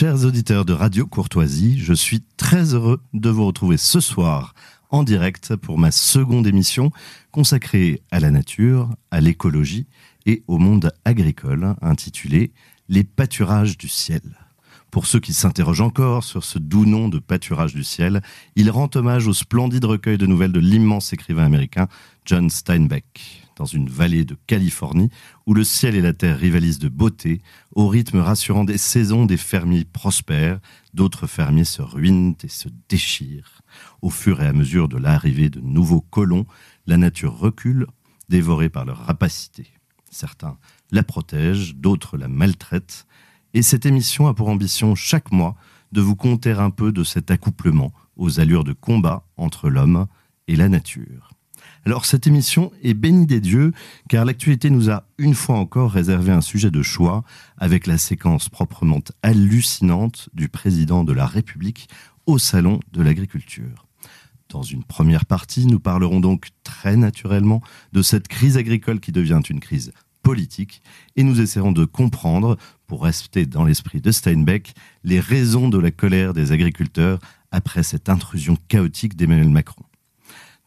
Chers auditeurs de Radio Courtoisie, je suis très heureux de vous retrouver ce soir en direct pour ma seconde émission consacrée à la nature, à l'écologie et au monde agricole, intitulée Les pâturages du ciel. Pour ceux qui s'interrogent encore sur ce doux nom de pâturage du ciel, il rend hommage au splendide recueil de nouvelles de l'immense écrivain américain John Steinbeck dans une vallée de Californie où le ciel et la terre rivalisent de beauté, au rythme rassurant des saisons, des fermiers prospèrent, d'autres fermiers se ruinent et se déchirent. Au fur et à mesure de l'arrivée de nouveaux colons, la nature recule, dévorée par leur rapacité. Certains la protègent, d'autres la maltraitent, et cette émission a pour ambition chaque mois de vous conter un peu de cet accouplement aux allures de combat entre l'homme et la nature. Alors cette émission est bénie des dieux car l'actualité nous a une fois encore réservé un sujet de choix avec la séquence proprement hallucinante du président de la République au Salon de l'Agriculture. Dans une première partie, nous parlerons donc très naturellement de cette crise agricole qui devient une crise politique et nous essaierons de comprendre, pour rester dans l'esprit de Steinbeck, les raisons de la colère des agriculteurs après cette intrusion chaotique d'Emmanuel Macron.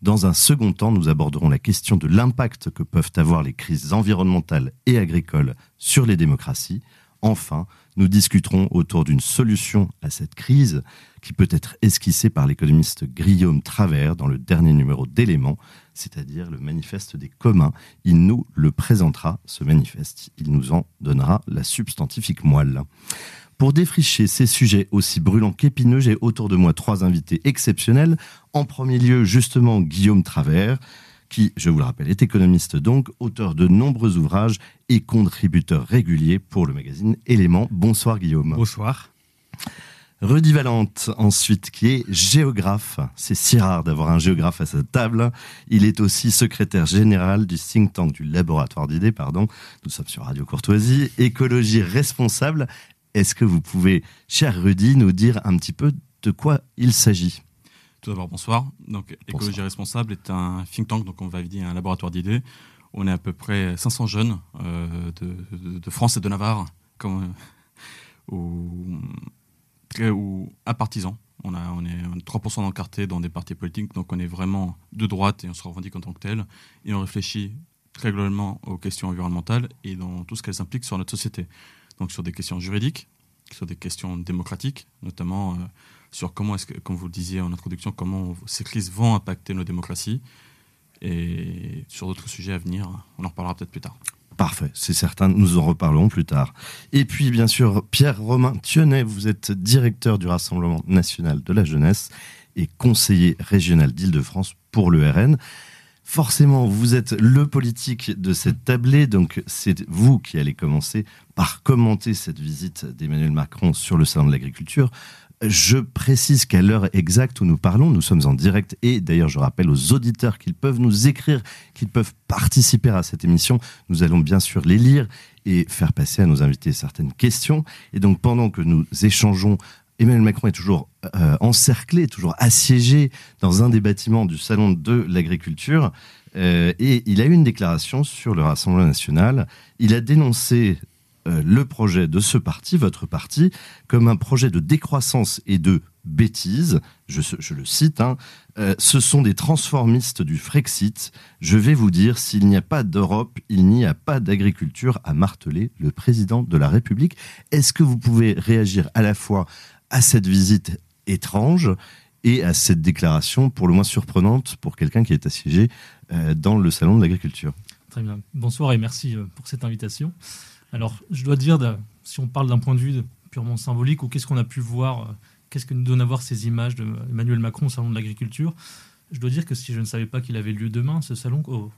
Dans un second temps, nous aborderons la question de l'impact que peuvent avoir les crises environnementales et agricoles sur les démocraties. Enfin, nous discuterons autour d'une solution à cette crise qui peut être esquissée par l'économiste Guillaume Travers dans le dernier numéro d'Éléments, c'est-à-dire le manifeste des communs. Il nous le présentera, ce manifeste. Il nous en donnera la substantifique moelle. Pour défricher ces sujets aussi brûlants qu'épineux, j'ai autour de moi trois invités exceptionnels. En premier lieu, justement, Guillaume Travers, qui, je vous le rappelle, est économiste donc, auteur de nombreux ouvrages et contributeur régulier pour le magazine Éléments. Bonsoir Guillaume. Bonsoir. Rudy Valente, ensuite, qui est géographe. C'est si rare d'avoir un géographe à sa table. Il est aussi secrétaire général du think tank du laboratoire d'idées, pardon. Nous sommes sur Radio Courtoisie. Écologie responsable est-ce que vous pouvez, cher Rudy, nous dire un petit peu de quoi il s'agit? Tout d'abord, bonsoir. Donc, Écologie Responsable est un think tank, donc on va dire un laboratoire d'idées. On est à peu près 500 jeunes euh, de, France et de Navarre, comme, euh, ou, à partisans. On, a, on est 3% d'encartés dans des partis politiques, donc on est vraiment de droite et on se revendique en tant que tel. Et on réfléchit très globalement aux questions environnementales et dans tout ce qu'elles impliquent sur notre société donc sur des questions juridiques, sur des questions démocratiques, notamment euh, sur comment est-ce que, comme vous le disiez en introduction, comment ces crises vont impacter nos démocraties, et sur d'autres sujets à venir, on en reparlera peut-être plus tard. Parfait, c'est certain, nous en reparlerons plus tard. Et puis, bien sûr, Pierre-Romain Thionnet, vous êtes directeur du Rassemblement national de la jeunesse et conseiller régional d'Île-de-France pour le RN forcément, vous êtes le politique de cette tablée, donc c'est vous qui allez commencer par commenter cette visite d'Emmanuel Macron sur le salon de l'agriculture. Je précise qu'à l'heure exacte où nous parlons, nous sommes en direct et d'ailleurs je rappelle aux auditeurs qu'ils peuvent nous écrire, qu'ils peuvent participer à cette émission. Nous allons bien sûr les lire et faire passer à nos invités certaines questions. Et donc pendant que nous échangeons Emmanuel Macron est toujours euh, encerclé, toujours assiégé dans un des bâtiments du Salon de l'Agriculture. Euh, et il a eu une déclaration sur le Rassemblement national. Il a dénoncé euh, le projet de ce parti, votre parti, comme un projet de décroissance et de bêtise. Je, le cite. Hein. ce sont des transformistes du Frexit. Je vais vous dire, s'il n'y a pas d'Europe, il n'y a pas d'agriculture, a martelé le président de la République. Est-ce que vous pouvez réagir à la fois à cette visite étrange et à cette déclaration pour le moins surprenante pour quelqu'un qui est assiégé euh, dans le salon de l'agriculture. Très bien. Bonsoir et merci euh, pour cette invitation. Alors, je dois dire, si on parle d'un point de vue purement symbolique, ou qu'est-ce qu'on a pu voir, euh, qu'est-ce que nous donnent à voir ces images d'Emmanuel Macron au salon de l'agriculture, je dois dire que si je ne savais pas qu'il avait lieu demain, ce salon, oh,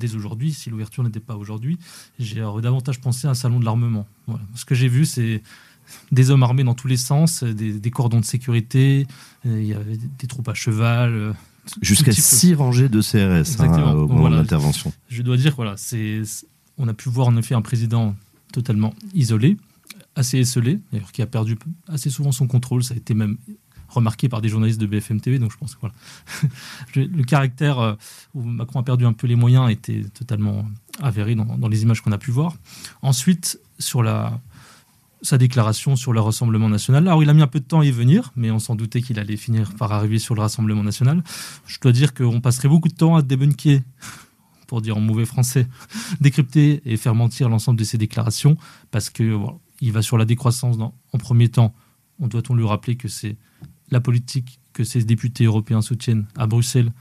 dès aujourd'hui, si l'ouverture n'était pas aujourd'hui, j'ai davantage pensé à un salon de l'armement. Ce que j'ai vu, c'est des hommes armés dans tous les sens, des, cordons de sécurité, euh, il y avait des troupes à cheval. Euh, Jusqu'à six rangées de CRS hein, au moment de l'intervention. Je dois dire, voilà, c'est, on a pu voir en effet un président totalement isolé, assez esselé, d'ailleurs qui a perdu assez souvent son contrôle. Ça a été même remarqué par des journalistes de BFM TV. Donc je pense que voilà, le caractère euh, où Macron a perdu un peu les moyens était totalement avéré dans les images qu'on a pu voir. Ensuite, sur la, sa déclaration sur le Rassemblement national. Alors, il a mis un peu de temps à y venir, mais on s'en doutait qu'il allait finir par arriver sur le Rassemblement national. Je dois dire qu'on passerait beaucoup de temps à débunker, pour dire en mauvais français, décrypter et faire mentir l'ensemble de ses déclarations, parce que il va sur la décroissance en premier temps. On doit-on lui rappeler que c'est la politique que ces députés européens soutiennent à Bruxelles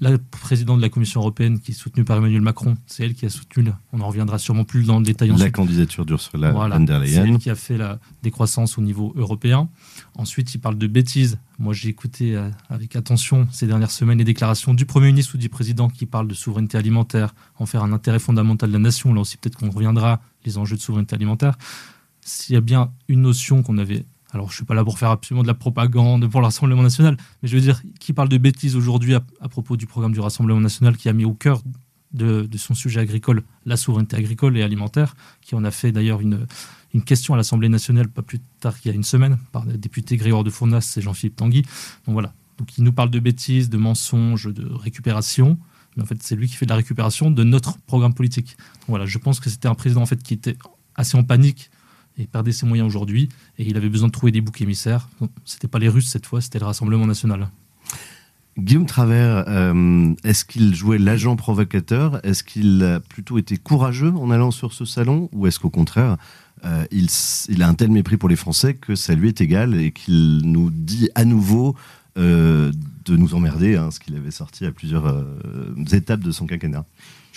la présidente de la Commission européenne, qui est soutenue par Emmanuel Macron, c'est elle qui a soutenu, on en reviendra sûrement plus dans le détail La candidature d'Ursula von der Leyen. C'est elle qui a fait la décroissance au niveau européen. Ensuite, il parle de bêtises. Moi, j'ai écouté euh, avec attention ces dernières semaines les déclarations du Premier ministre ou du Président qui parlent de souveraineté alimentaire, en faire un intérêt fondamental de la nation. Là aussi, peut-être qu'on reviendra les enjeux de souveraineté alimentaire. S'il y a bien une notion qu'on avait alors je suis pas là pour faire absolument de la propagande pour le Rassemblement national, mais je veux dire, qui parle de bêtises aujourd'hui à, propos du programme du Rassemblement national qui a mis au cœur de, son sujet agricole la souveraineté agricole et alimentaire, qui en a fait d'ailleurs une, une question à l'Assemblée nationale pas plus tard qu'il y a une semaine par les députés Grégoire de Fournas et Jean-Philippe Tanguy. Donc voilà, donc il nous parle de bêtises, de mensonges, de récupération. Mais en fait, c'est lui qui fait de la récupération de notre programme politique. Donc voilà, je pense que c'était un président en fait qui était assez en panique et perdait ses moyens aujourd'hui. Et il avait besoin de trouver des boucs émissaires. C'était pas les Russes cette fois, c'était le Rassemblement national. Guillaume Travers, euh, est-ce qu'il jouait l'agent provocateur? Est-ce qu'il a plutôt été courageux en allant sur ce salon? Ou est-ce qu'au contraire, euh, il, il, a un tel mépris pour les Français que ça lui est égal et qu'il nous dit à nouveau euh, de nous emmerder, hein, ce qu'il avait sorti à plusieurs étapes de son quinquennat?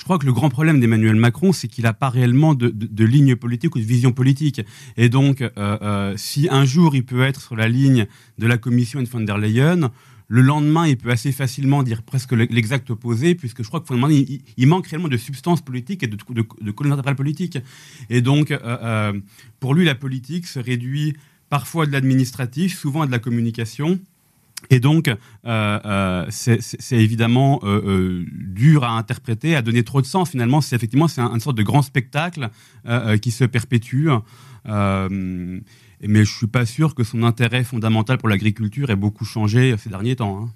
Je crois que le grand problème d'Emmanuel Macron, c'est qu'il n'a pas réellement de, ligne politique ou de vision politique. Et donc, euh, euh, si un jour il peut être sur la ligne de la Commission de von der Leyen, le lendemain, il peut assez facilement dire presque l'exact opposé, puisque je crois qu'il il, manque réellement de substance politique et de, de, de colonne politique. Et donc, euh, pour lui, la politique se réduit parfois à de l'administratif, souvent à de la communication. Et donc, euh, euh, c'est évidemment euh, dur à interpréter, à donner trop de sens. Finalement, c'est effectivement c'est une sorte de grand spectacle qui se perpétue. mais je suis pas sûr que son intérêt fondamental pour l'agriculture ait beaucoup changé ces derniers temps. Hein.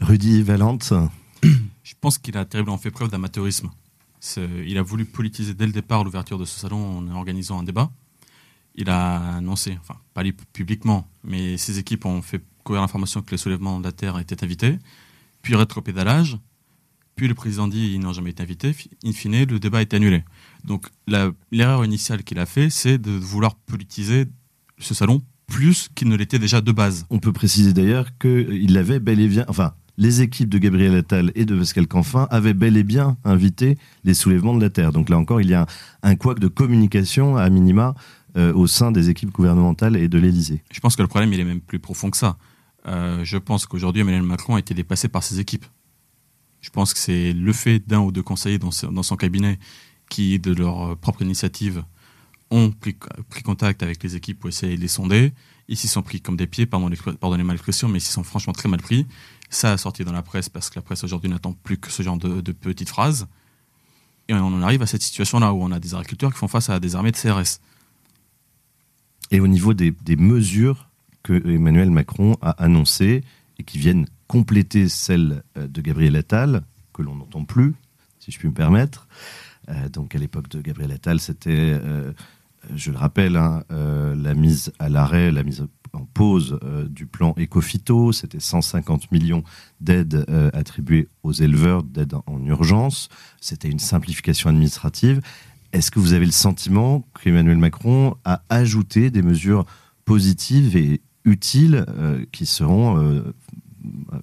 Rudy Valente Je pense qu'il a terriblement fait preuve d'amateurisme. Il a voulu politiser dès le départ l'ouverture de ce salon en organisant un débat. Il a annoncé, enfin pas publiquement, mais ses équipes ont fait courir l'information que les soulèvements de la Terre étaient invités, puis rétropédalage, puis le président dit ils n'ont jamais été invités, in fine, le débat est annulé. Donc l'erreur initiale qu'il a fait, c'est de vouloir politiser ce salon plus qu'il ne l'était déjà de base. On peut préciser d'ailleurs qu'il avait bel et bien, enfin, les équipes de Gabriel Attal et de Pascal Canfin avaient bel et bien invité les soulèvements de la Terre. Donc là encore, il y a un, un de communication à minima euh, au sein des équipes gouvernementales et de l'Élysée. Je pense que le problème, il est même plus profond que ça. Euh, je pense qu'aujourd'hui, Emmanuel Macron a été dépassé par ses équipes. Je pense que c'est le fait d'un ou deux conseillers dans, son cabinet qui, de leur propre initiative, ont pris, contact avec les équipes pour essayer de les sonder. Ils s'y sont pris comme des pieds, pardonnez-moi l'expression, mais ils s'y sont franchement très mal pris. Ça a sorti dans la presse parce que la presse aujourd'hui n'attend plus que ce genre de, petites phrases. Et on en arrive à cette situation-là où on a des agriculteurs qui font face à des armées de CRS. Et au niveau des, mesures que Emmanuel Macron a annoncé et qui viennent compléter celles euh, de Gabriel Attal, que l'on n'entend plus, si je puis me permettre. Euh, donc à l'époque de Gabriel Attal, c'était, euh, je le rappelle, hein, la mise à l'arrêt, la mise en pause du plan Ecofito. C'était 150 millions d'aides attribuées aux éleveurs, d'aides en urgence. C'était une simplification administrative. Est-ce que vous avez le sentiment qu'Emmanuel Macron a ajouté des mesures positives et utiles euh, qui seront, euh, euh,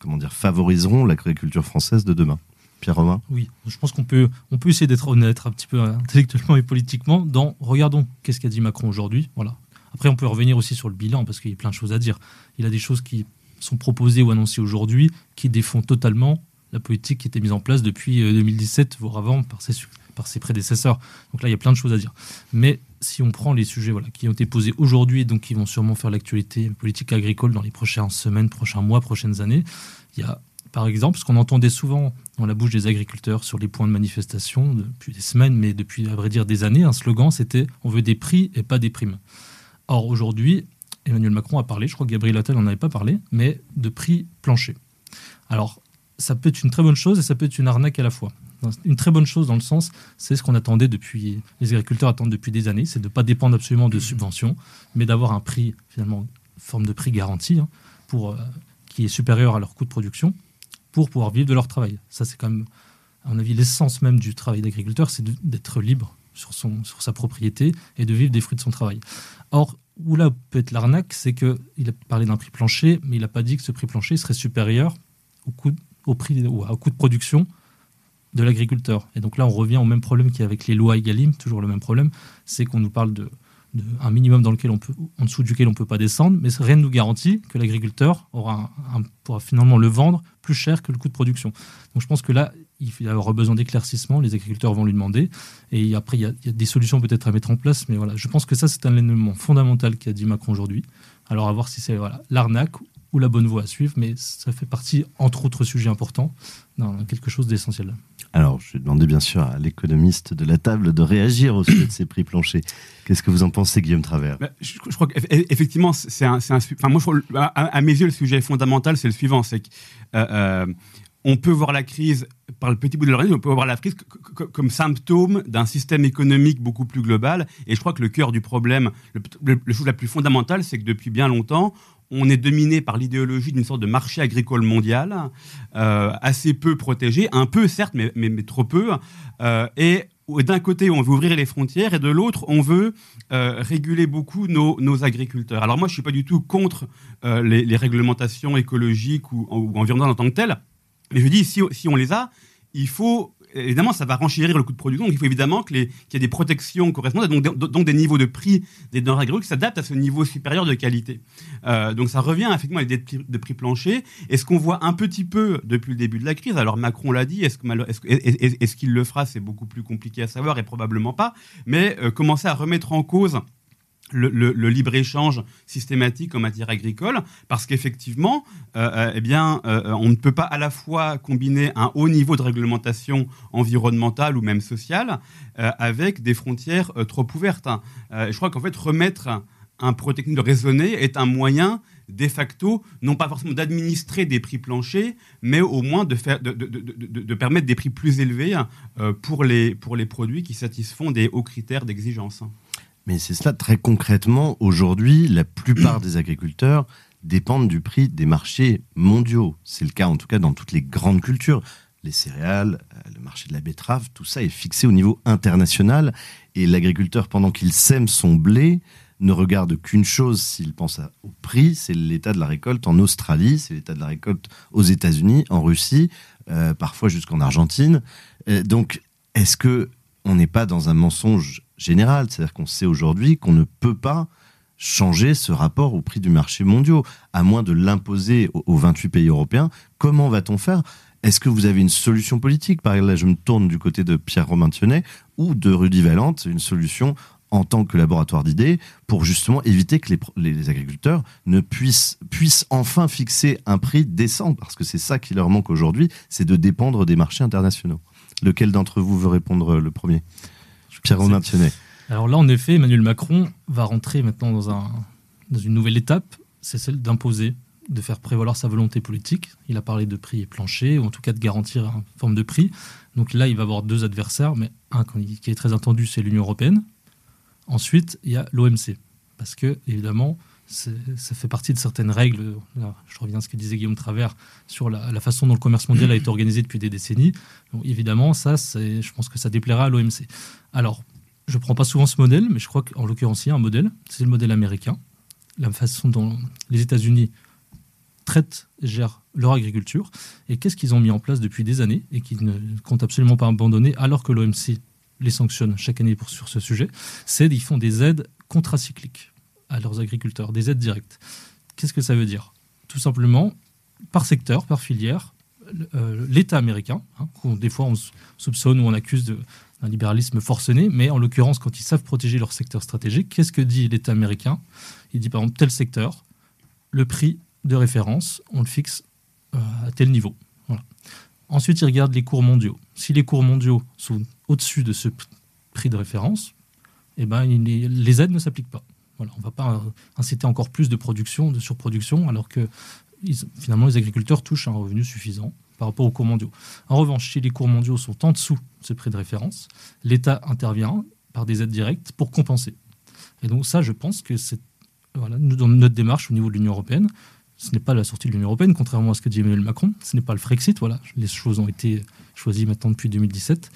comment dire, favoriseront l'agriculture française de demain? Pierre Romain Oui, je pense qu'on peut, essayer d'être honnête un petit peu intellectuellement et politiquement dans regardons qu'est-ce qu'a dit Macron aujourd'hui. Voilà. Après, on peut revenir aussi sur le bilan parce qu'il y a plein de choses à dire. Il a des choses qui sont proposées ou annoncées aujourd'hui qui défont totalement la politique qui était mise en place depuis 2017, voire avant, par ses, par ses prédécesseurs. Donc là, il y a plein de choses à dire. Mais si on prend les sujets voilà, qui ont été posés aujourd'hui donc qui vont sûrement faire l'actualité politique agricole dans les prochaines semaines, prochains mois, prochaines années, il y a par exemple ce qu'on entendait souvent dans la bouche des agriculteurs sur les points de manifestation depuis des semaines, mais depuis à vrai dire des années, un slogan c'était on veut des prix et pas des primes. Or aujourd'hui, Emmanuel Macron a parlé, je crois que Gabriel Attal n'en avait pas parlé, mais de prix plancher. Alors ça peut être une très bonne chose et ça peut être une arnaque à la fois. Une très bonne chose dans le sens, c'est ce qu'on attendait depuis, les agriculteurs attendent depuis des années, c'est de ne pas dépendre absolument de subventions, mais d'avoir un prix, finalement, forme de prix garanti, hein, pour, euh, qui est supérieur à leur coût de production, pour pouvoir vivre de leur travail. Ça, c'est quand même, à mon avis, l'essence même du travail d'agriculteur, c'est d'être libre sur, son, sur sa propriété et de vivre des fruits de son travail. Or, où là peut être l'arnaque, c'est qu'il a parlé d'un prix plancher, mais il n'a pas dit que ce prix plancher serait supérieur au coût, au prix, au coût de production de l'agriculteur. Et donc là, on revient au même problème qu'il y a avec les lois EGalim, toujours le même problème, c'est qu'on nous parle de, un minimum dans lequel on peut, en dessous duquel on ne peut pas descendre, mais rien ne nous garantit que l'agriculteur aura pourra finalement le vendre plus cher que le coût de production. Donc je pense que là, il aura besoin d'éclaircissement, les agriculteurs vont lui demander, et après, il y a, il y a des solutions peut-être à mettre en place, mais voilà, je pense que ça, c'est un élément fondamental qu'a dit Macron aujourd'hui. Alors à voir si c'est voilà, l'arnaque ou la bonne voie à suivre, mais ça fait partie, entre autres sujets importants, dans quelque chose d'essentiel. Alors, je vais demander bien sûr à l'économiste de la table de réagir au sujet de ces prix planchers. Qu'est-ce que vous en pensez, Guillaume Travers? Bah, je, crois qu'effectivement, c'est un, enfin, moi, à, mes yeux, le sujet fondamental, c'est le suivant, c'est qu'on euh, euh, peut voir la crise par le petit bout de l'oreille, on peut voir la crise comme symptôme d'un système économique beaucoup plus global. Et je crois que le cœur du problème, le, le chose la plus fondamentale, c'est que depuis bien longtemps, on est dominé par l'idéologie d'une sorte de marché agricole mondial, euh, assez peu protégé, un peu certes, mais, mais, trop peu. Euh, et d'un côté, on veut ouvrir les frontières, et de l'autre, on veut euh, réguler beaucoup nos, agriculteurs. Alors moi, je ne suis pas du tout contre les, réglementations écologiques ou, environnementales en tant que telles, mais je dis, si, si on les a, il faut évidemment, ça va renchérir le coût de production. Donc, il faut évidemment qu'il y ait des protections correspondantes, donc, donc des niveaux de prix des denrées agricoles qui s'adaptent à ce niveau supérieur de qualité. Euh, donc, ça revient effectivement à l'idée prix plancher. Et ce qu'on voit un petit peu depuis le début de la crise, alors Macron l'a dit, est-ce qu'il le fera? C'est beaucoup plus compliqué à savoir et probablement pas. Mais euh, commencer à remettre en cause le, libre-échange systématique en matière agricole, parce qu'effectivement, euh, euh, eh bien, euh, on ne peut pas à la fois combiner un haut niveau de réglementation environnementale ou même sociale avec des frontières trop ouvertes. Hein. je crois qu'en fait, remettre un technique de raisonner est un moyen de facto, non pas forcément d'administrer des prix planchers, mais au moins de, de permettre des prix plus élevés pour, les, pour les produits qui satisfont des hauts critères d'exigence. Mais c'est cela très concrètement. Aujourd'hui, la plupart des agriculteurs dépendent du prix des marchés mondiaux. C'est le cas en tout cas dans toutes les grandes cultures. Les céréales, euh, le marché de la betterave, tout ça est fixé au niveau international. Et l'agriculteur, pendant qu'il sème son blé, ne regarde qu'une chose s'il pense au prix, c'est l'état de la récolte en Australie, c'est l'état de la récolte aux États-Unis, en Russie, euh, parfois jusqu'en Argentine. Euh, donc, est-ce que on n'est pas dans un mensonge général. C'est-à-dire qu'on sait aujourd'hui qu'on ne peut pas changer ce rapport au prix du marché mondial, à moins de l'imposer aux 28 pays européens. Comment va-t-on faire? Est-ce que vous avez une solution politique? Par exemple, là, je me tourne du côté de Pierre Romain Thionnet ou de Rudy Valente, une solution en tant que laboratoire d'idées pour justement éviter que les, agriculteurs ne puissent, puissent enfin fixer un prix décent, parce que c'est ça qui leur manque aujourd'hui, c'est de dépendre des marchés internationaux. Lequel d'entre vous veut répondre le premier? Pierre Romain Alors là, en effet, Emmanuel Macron va rentrer maintenant dans, un, dans une nouvelle étape, c'est celle d'imposer, de faire prévaloir sa volonté politique. Il a parlé de prix plancher, ou en tout cas de garantir une forme de prix. Donc là, il va avoir deux adversaires, mais un qui est très attendu, c'est l'Union européenne. Ensuite, il y a l'OMC, parce que, évidemment, ça fait partie de certaines règles. je reviens à ce que disait Guillaume Travers sur la, façon dont le commerce mondial a été organisé depuis des décennies. Évidemment, ça, je pense que ça déplaira à l'OMC. Alors, je ne prends pas souvent ce modèle, mais je crois qu'en l'occurrence, il y a un modèle. C'est le modèle américain. La façon dont les États-Unis traitent et gèrent leur agriculture. Et qu'est-ce qu'ils ont mis en place depuis des années et qu'ils ne comptent absolument pas abandonner alors que l'OMC les sanctionne chaque année sur ce sujet? C'est qu'ils font des aides contracycliques à leurs agriculteurs, des aides directes. Qu'est-ce que ça veut dire? Tout simplement, par secteur, par filière, euh, l'État américain, hein, des fois on soupçonne ou on accuse d'un libéralisme forcené, mais en l'occurrence, quand ils savent protéger leur secteur stratégique, qu'est-ce que dit l'État américain? Il dit par exemple tel secteur, le prix de référence, on le fixe euh, à tel niveau. Ensuite, il regarde les cours mondiaux. Si les cours mondiaux sont au-dessus de ce prix de référence, eh ben, les aides ne s'appliquent pas on ne va pas inciter encore plus de production, de surproduction, alors que finalement les agriculteurs touchent un revenu suffisant par rapport aux cours mondiaux. En revanche, si les cours mondiaux sont en dessous de ce prix de référence, l'État intervient par des aides directes pour compenser. Et donc ça, je pense que c'est voilà, dans notre démarche au niveau de l'Union européenne, ce n'est pas la sortie de l'Union européenne, contrairement à ce que dit Emmanuel Macron. Ce n'est pas le Frexit. Voilà, les choses ont été choisies maintenant depuis 2017.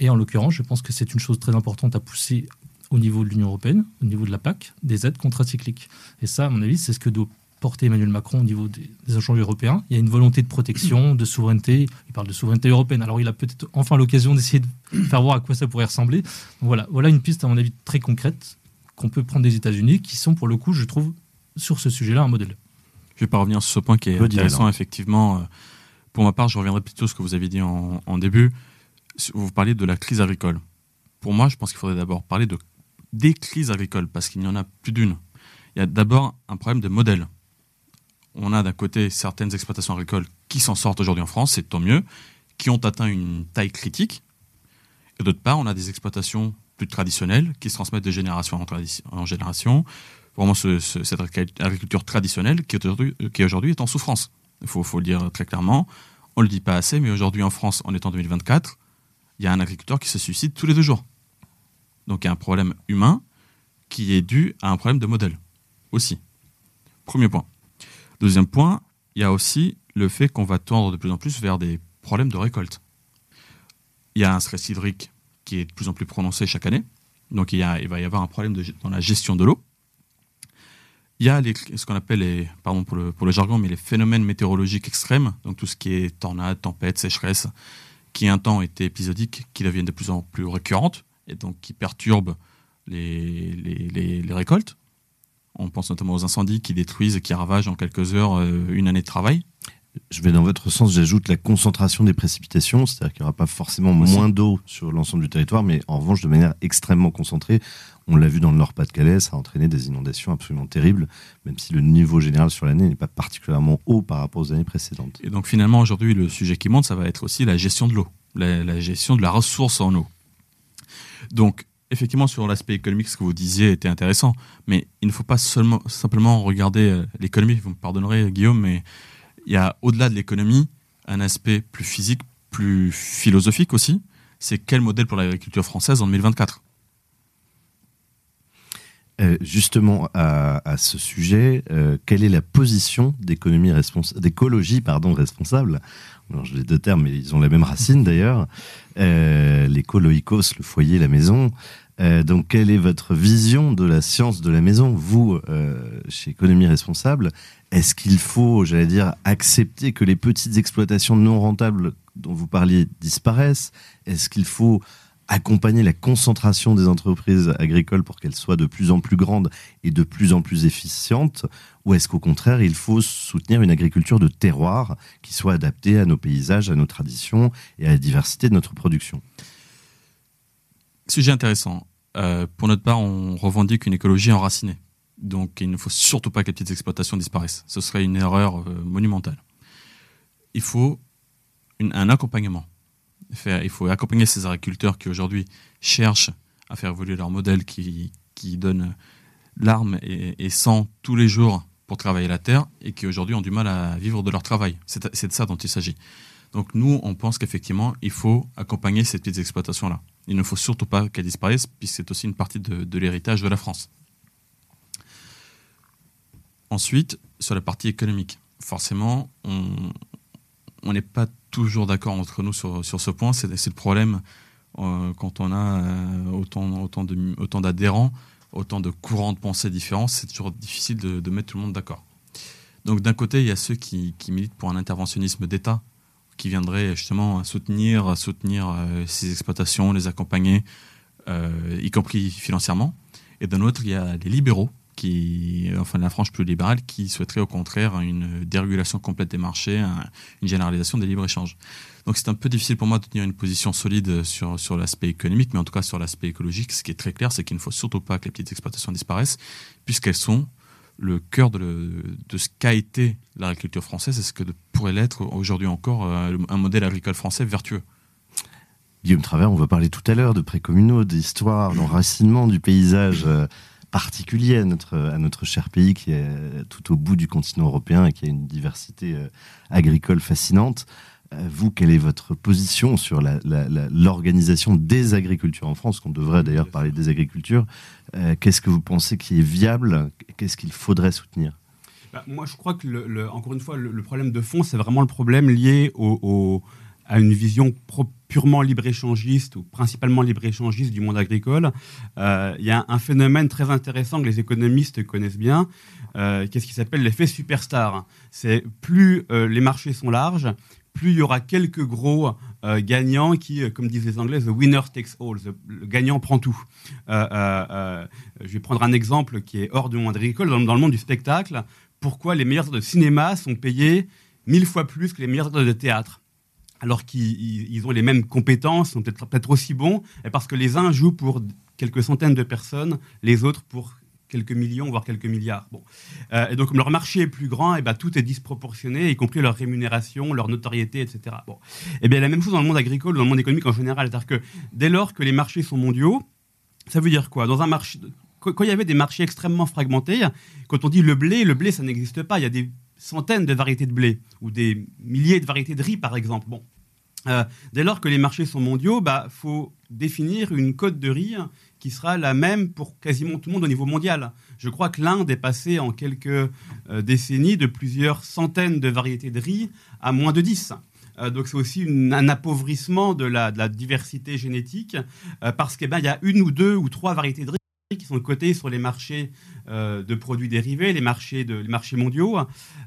Et en l'occurrence, je pense que c'est une chose très importante à pousser au niveau de l'Union européenne, au niveau de la PAC, des aides contracycliques. Et ça, à mon avis, c'est ce que doit porter Emmanuel Macron au niveau des, des échanges européens. Il y a une volonté de protection, de souveraineté. Il parle de souveraineté européenne. Alors, il a peut-être enfin l'occasion d'essayer de faire voir à quoi ça pourrait ressembler. Donc, voilà, voilà une piste, à mon avis, très concrète qu'on peut prendre des États-Unis, qui sont, pour le coup, je trouve, sur ce sujet-là, un modèle. Je vais pas revenir sur ce point qui est intéressant, effectivement. Euh, pour ma part, je reviendrai plutôt sur ce que vous avez dit en, en début. Vous parliez de la crise agricole. Pour moi, je pense qu'il faudrait d'abord parler de des crises agricoles, parce qu'il n'y en a plus d'une. Il y a d'abord un problème de modèle. On a d'un côté certaines exploitations agricoles qui s'en sortent aujourd'hui en France, c'est tant mieux, qui ont atteint une taille critique. Et d'autre part, on a des exploitations plus traditionnelles qui se transmettent de génération en, génération. Vraiment ce, ce, cette agriculture traditionnelle qui aujourd'hui, est en souffrance. Il faut, le dire très clairement. On ne le dit pas assez, mais aujourd'hui en France, en 2024, il y a un agriculteur qui se suicide tous les deux jours. Donc il y a un problème humain qui est dû à un problème de modèle aussi. Premier point. Deuxième point, il y a aussi le fait qu'on va tendre de plus en plus vers des problèmes de récolte. Il y a un stress hydrique qui est de plus en plus prononcé chaque année. Donc il, va y avoir un problème dans la gestion de l'eau. Il y a ce qu'on appelle les, pardon pour le, pour le jargon, mais les phénomènes météorologiques extrêmes, donc tout ce qui est tornade, tempête, sécheresse, qui un temps étaient épisodiques, qui deviennent de plus en plus récurrentes et donc qui perturbent les, les, les, récoltes. On pense notamment aux incendies qui détruisent et qui ravagent en quelques heures euh, une année de travail. Je vais dans votre sens, j'ajoute la concentration des précipitations, c'est-à-dire qu'il n'y aura pas forcément moins d'eau sur l'ensemble du territoire, mais en revanche de manière extrêmement concentrée. On l'a vu dans le Nord-Pas-de-Calais, ça a entraîné des inondations absolument terribles, même si le niveau général sur l'année n'est pas particulièrement haut par rapport aux années précédentes. Et donc finalement aujourd'hui le sujet qui monte, ça va être aussi la gestion de l'eau, la, la gestion de la ressource en eau. Donc, effectivement, sur l'aspect économique, ce que vous disiez était intéressant, mais il ne faut pas seulement, simplement regarder euh, l'économie. Vous me pardonnerez, Guillaume, mais il y a au-delà de l'économie un aspect plus physique, plus philosophique aussi. C'est quel modèle pour l'agriculture française en 2024 euh, justement à, ce sujet, euh, quelle est la position d'écologie responsable je les deux termes, mais ils ont la même racine d'ailleurs. Euh, L'écoloïkos, le foyer, la maison. Euh, donc, quelle est votre vision de la science de la maison, vous, euh, chez Économie Responsable? Est-ce qu'il faut, j'allais dire, accepter que les petites exploitations non rentables dont vous parliez disparaissent? Est-ce qu'il faut accompagner la concentration des entreprises agricoles pour qu'elles soient de plus en plus grandes et de plus en plus efficientes Ou est-ce qu'au contraire, il faut soutenir une agriculture de terroir qui soit adaptée à nos paysages, à nos traditions et à la diversité de notre production? Sujet intéressant. Euh, pour notre part, on revendique une écologie enracinée. Donc il ne faut surtout pas que les petites exploitations disparaissent. Ce serait une erreur euh, monumentale. Il faut un accompagnement il faut accompagner ces agriculteurs qui aujourd'hui cherchent à faire évoluer leur modèle, qui, qui donnent l'arme et, et sang tous les jours pour travailler la terre et qui aujourd'hui ont du mal à vivre de leur travail. C'est de ça dont il s'agit. Donc nous, on pense qu'effectivement, il faut accompagner ces petites exploitations-là. Il ne faut surtout pas qu'elles disparaissent, puisque c'est aussi une partie de l'héritage de la France. Ensuite, sur la partie économique, forcément, on n'est pas toujours d'accord entre nous sur, sur ce point. C'est le problème euh, quand on a euh, autant, d'adhérents, autant de courants de pensée différents, c'est toujours difficile de, mettre tout le monde d'accord. Donc d'un côté, il y a ceux qui, qui militent pour un interventionnisme d'État, qui viendrait justement soutenir, soutenir euh, ces exploitations, les accompagner, euh, y compris financièrement. Et d'un autre, il y a les libéraux qui, enfin la frange plus libérale, qui souhaiterait au contraire une dérégulation complète des marchés, une généralisation des libres-échanges. Donc c'est un peu difficile pour moi de tenir une position solide sur, sur l'aspect économique, mais en tout cas sur l'aspect écologique, ce qui est très clair, c'est qu'il ne faut surtout pas que les petites exploitations disparaissent, puisqu'elles sont le cœur de, de ce qu'a été l'agriculture française et ce que pourrait l'être aujourd'hui encore euh, un modèle agricole français vertueux. Guillaume Travers, on va parler tout à l'heure de précommunaux, d'histoire, d'enracinement du paysage. Particulier à notre, à notre cher pays qui est tout au bout du continent européen et qui a une diversité euh, agricole fascinante. Euh, vous, quelle est votre position sur l'organisation des agricultures en France, qu'on devrait d'ailleurs parler des agricultures euh, Qu'est-ce que vous pensez qui est viable Qu'est-ce qu'il faudrait soutenir? Bah, Moi, je crois que, le, encore une fois, le, problème de fond, c'est vraiment le problème lié à une vision purement libre-échangiste ou principalement libre-échangiste du monde agricole. Euh, il y a un phénomène très intéressant que les économistes connaissent bien, qu'est-ce qui s'appelle l'effet superstar. C'est plus les marchés sont larges, plus il y aura quelques gros euh, gagnants qui, euh, comme disent les Anglais, the winner takes all, le gagnant prend tout. Euh, je vais prendre un exemple qui est hors du monde agricole, dans, le monde du spectacle. Pourquoi les meilleurs de cinéma sont payés mille fois plus que les meilleurs de théâtre? Alors qu'ils ont les mêmes compétences, sont peut-être peut aussi bons, et parce que les uns jouent pour quelques centaines de personnes, les autres pour quelques millions, voire quelques milliards. Bon. Euh, et donc, comme leur marché est plus grand, et ben, tout est disproportionné, y compris leur rémunération, leur notoriété, etc. Bon. Et eh bien, la même chose dans le monde agricole, dans le monde économique en général. C'est-à-dire que dès lors que les marchés sont mondiaux, ça veut dire quoi? Dans un marché, quand il y avait des marchés extrêmement fragmentés, quand on dit le blé, le blé, ça n'existe pas. Il y a des centaines de variétés de blé ou des milliers de variétés de riz, par exemple. Euh, dès lors que les marchés sont mondiaux, il bah, faut définir une cote de riz qui sera la même pour quasiment tout le monde au niveau mondial. Je crois que l'Inde est passée en quelques euh, décennies de plusieurs centaines de variétés de riz à moins de 10. Euh, donc c'est aussi un appauvrissement de la, diversité génétique euh, parce qu'il ben, y a une ou deux ou trois variétés de riz qui sont cotées sur les marchés de produits dérivés, les marchés, de, les marchés mondiaux.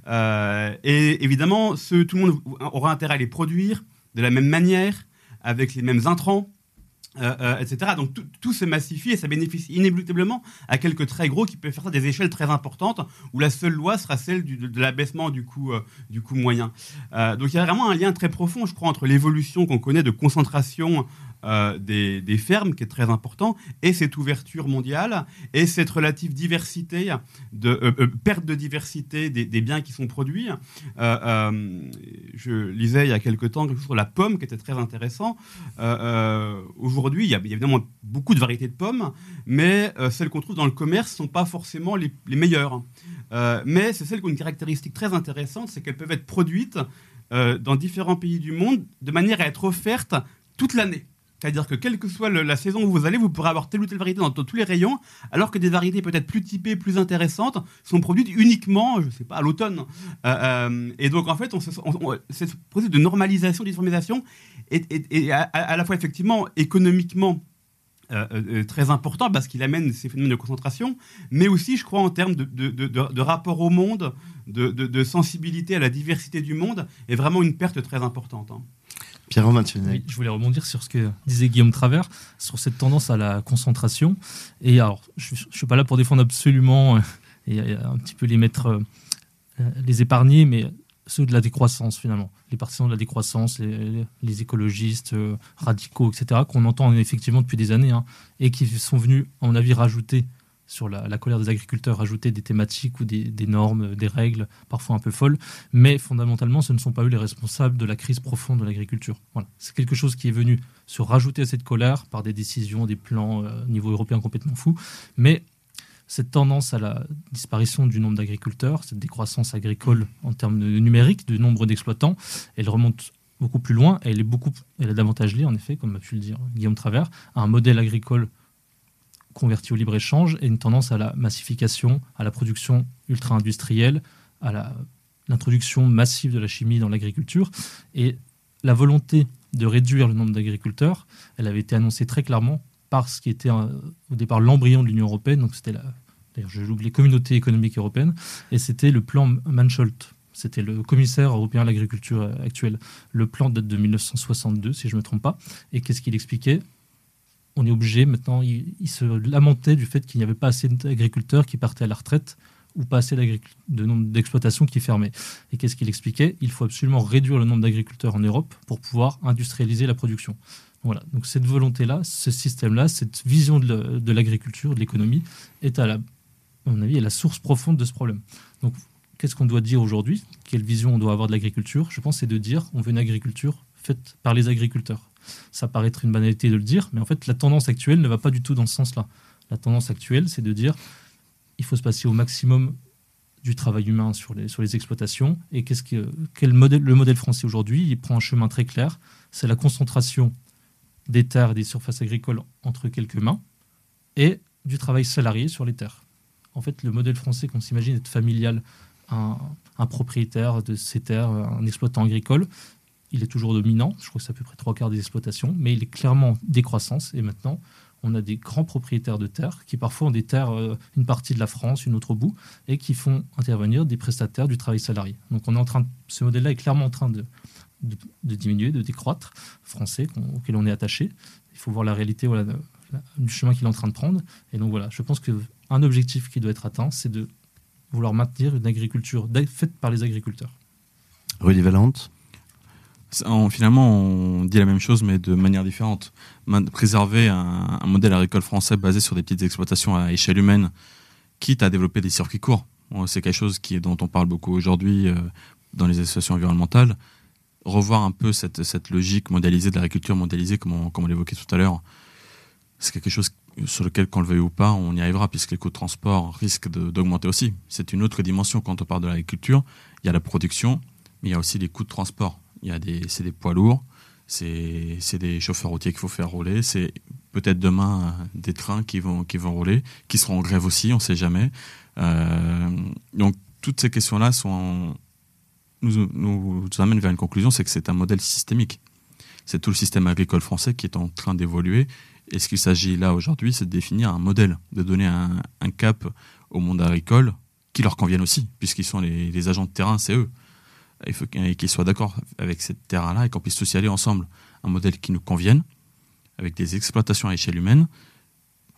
et évidemment, tout le monde aura intérêt à les produire de la même manière, avec les mêmes intrants, euh, euh, etc. Donc tout, se massifie et ça bénéficie inéluctablement à quelques très gros qui peuvent faire ça à des échelles très importantes où la seule loi sera celle de, l'abaissement du coût, euh, du coût moyen. donc il y a vraiment un lien très profond, je crois, entre l'évolution qu'on connaît de concentration euh, des, fermes, qui est très important, et cette ouverture mondiale, et cette relative diversité, de, euh, euh, perte de diversité des, biens qui sont produits. je lisais il y a quelque temps quelque chose sur la pomme qui était très intéressant. Aujourd'hui, il y a évidemment beaucoup de variétés de pommes, mais celles qu'on trouve dans le commerce ne sont pas forcément les, les meilleures. mais c'est celles qui ont une caractéristique très intéressante, c'est qu'elles peuvent être produites dans différents pays du monde de manière à être offertes toute l'année. C'est-à-dire que quelle que soit la saison où vous allez, vous pourrez avoir telle ou telle variété dans, tous les rayons, alors que des variétés peut-être plus typées, plus intéressantes, sont produites uniquement, je ne sais pas, à l'automne. Euh, euh, et donc en fait, on, ce processus de normalisation, d'uniformisation est, à, la fois effectivement économiquement euh, très important parce qu'il amène ces phénomènes de concentration, mais aussi, je crois, en termes de, de rapport au monde, de, sensibilité à la diversité du monde, est vraiment une perte très importante. Hein. Pierre je voulais rebondir sur ce que disait Guillaume Travers, sur cette tendance à la concentration. Et alors, je ne suis pas là pour défendre absolument euh, et euh, un petit peu les mettre, euh, les épargner, mais ceux de la décroissance finalement, les partisans de la décroissance, les, écologistes radicaux, etc., qu'on entend effectivement depuis des années, hein, et qui sont venus, à mon avis, rajouter sur la, colère des agriculteurs, ajouter des thématiques ou des, normes, des règles parfois un peu folles, mais fondamentalement, ce ne sont pas eux les responsables de la crise profonde de l'agriculture. Voilà. C'est quelque chose qui est venu se rajouter à cette colère par des décisions, des plans euh, au niveau européen complètement fous, mais cette tendance à la disparition du nombre d'agriculteurs, cette décroissance agricole en termes de du nombre d'exploitants, elle remonte beaucoup plus loin, elle est beaucoup, elle est davantage liée, en effet, comme a pu le dire Guillaume Travers, à un modèle agricole converti au libre-échange et une tendance à la massification, à la production ultra-industrielle, à l'introduction massive de la chimie dans l'agriculture. Et la volonté de réduire le nombre d'agriculteurs, elle avait été annoncée très clairement par ce qui était au départ l'embryon de l'Union européenne, donc c'était la, d'ailleurs je les communautés économiques européennes, et c'était le plan Mansholt. C'était le commissaire européen à l'agriculture actuel. Le plan date de 1962, si je ne me trompe pas. Et qu'est-ce qu'il expliquait? On est obligé maintenant, il, se lamentait du fait qu'il n'y avait pas assez d'agriculteurs qui partaient à la retraite ou pas assez de nombre d'exploitations qui fermaient. Et qu'est-ce qu'il expliquait? Il faut absolument réduire le nombre d'agriculteurs en Europe pour pouvoir industrialiser la production. Voilà. Donc cette volonté-là, ce système-là, cette vision de l'agriculture, de l'économie, est à, la, mon avis, est la source profonde de ce problème. Donc qu'est-ce qu'on doit dire aujourd'hui? Quelle vision on doit avoir de l'agriculture? Je pense c'est de dire on veut une agriculture faite par les agriculteurs. Ça paraît être une banalité de le dire, mais en fait, la tendance actuelle ne va pas du tout dans ce sens-là. La tendance actuelle, c'est de dire il faut se passer au maximum du travail humain sur les, sur les exploitations. Et qu'est-ce que, quel modèle, le modèle français aujourd'hui Il prend un chemin très clair. C'est la concentration des terres et des surfaces agricoles entre quelques mains et du travail salarié sur les terres. En fait, le modèle français qu'on s'imagine être familial, un, un, propriétaire de ces terres, un exploitant agricole, il est toujours dominant. Je crois que c'est à peu près trois quarts des exploitations, mais il est clairement décroissance. Et maintenant, on a des grands propriétaires de terres qui parfois ont des terres, euh, une partie de la France, une autre au bout, et qui font intervenir des prestataires du travail salarié. Donc on est en train ce modèle-là est clairement en train de, de, diminuer, de décroître, français auquel on est attaché. Il faut voir la réalité voilà, du chemin qu'il est en train de prendre. Et donc voilà, je pense qu'un objectif qui doit être atteint, c'est de vouloir maintenir une agriculture faite par les agriculteurs. Rudy Valente finalement, on dit la même chose, mais de manière différente. Préserver un, modèle agricole français basé sur des petites exploitations à échelle humaine, quitte à développer des circuits courts. C'est quelque chose qui dont on parle beaucoup aujourd'hui euh, dans les associations environnementales. Revoir un peu cette, logique mondialisée de l'agriculture mondialisée, comme on, comme on l'évoquait tout à l'heure, c'est quelque chose sur lequel, qu'on le veuille ou pas, on y arrivera, puisque les coûts de transport risquent d'augmenter aussi. C'est une autre dimension quand on parle de l'agriculture. Il y a la production, mais il y a aussi les coûts de transport il y a des, c'est des poids lourds, c'est, des chauffeurs routiers qu'il faut faire rouler, c'est peut-être demain des trains qui vont, qui vont rouler, qui seront en grève aussi, on ne sait jamais. Euh, donc toutes ces questions-là nous, nous, amènent vers une conclusion, c'est que c'est un modèle systémique. C'est tout le système agricole français qui est en train d'évoluer. Et ce qu'il s'agit là aujourd'hui, c'est de définir un modèle, de donner un, cap au monde agricole qui leur convienne aussi, puisqu'ils sont les agents de terrain, c'est eux il faut qu'ils soient d'accord avec cette terrain-là et qu'on puisse tous y aller ensemble. Un modèle qui nous convienne, avec des exploitations à échelle humaine,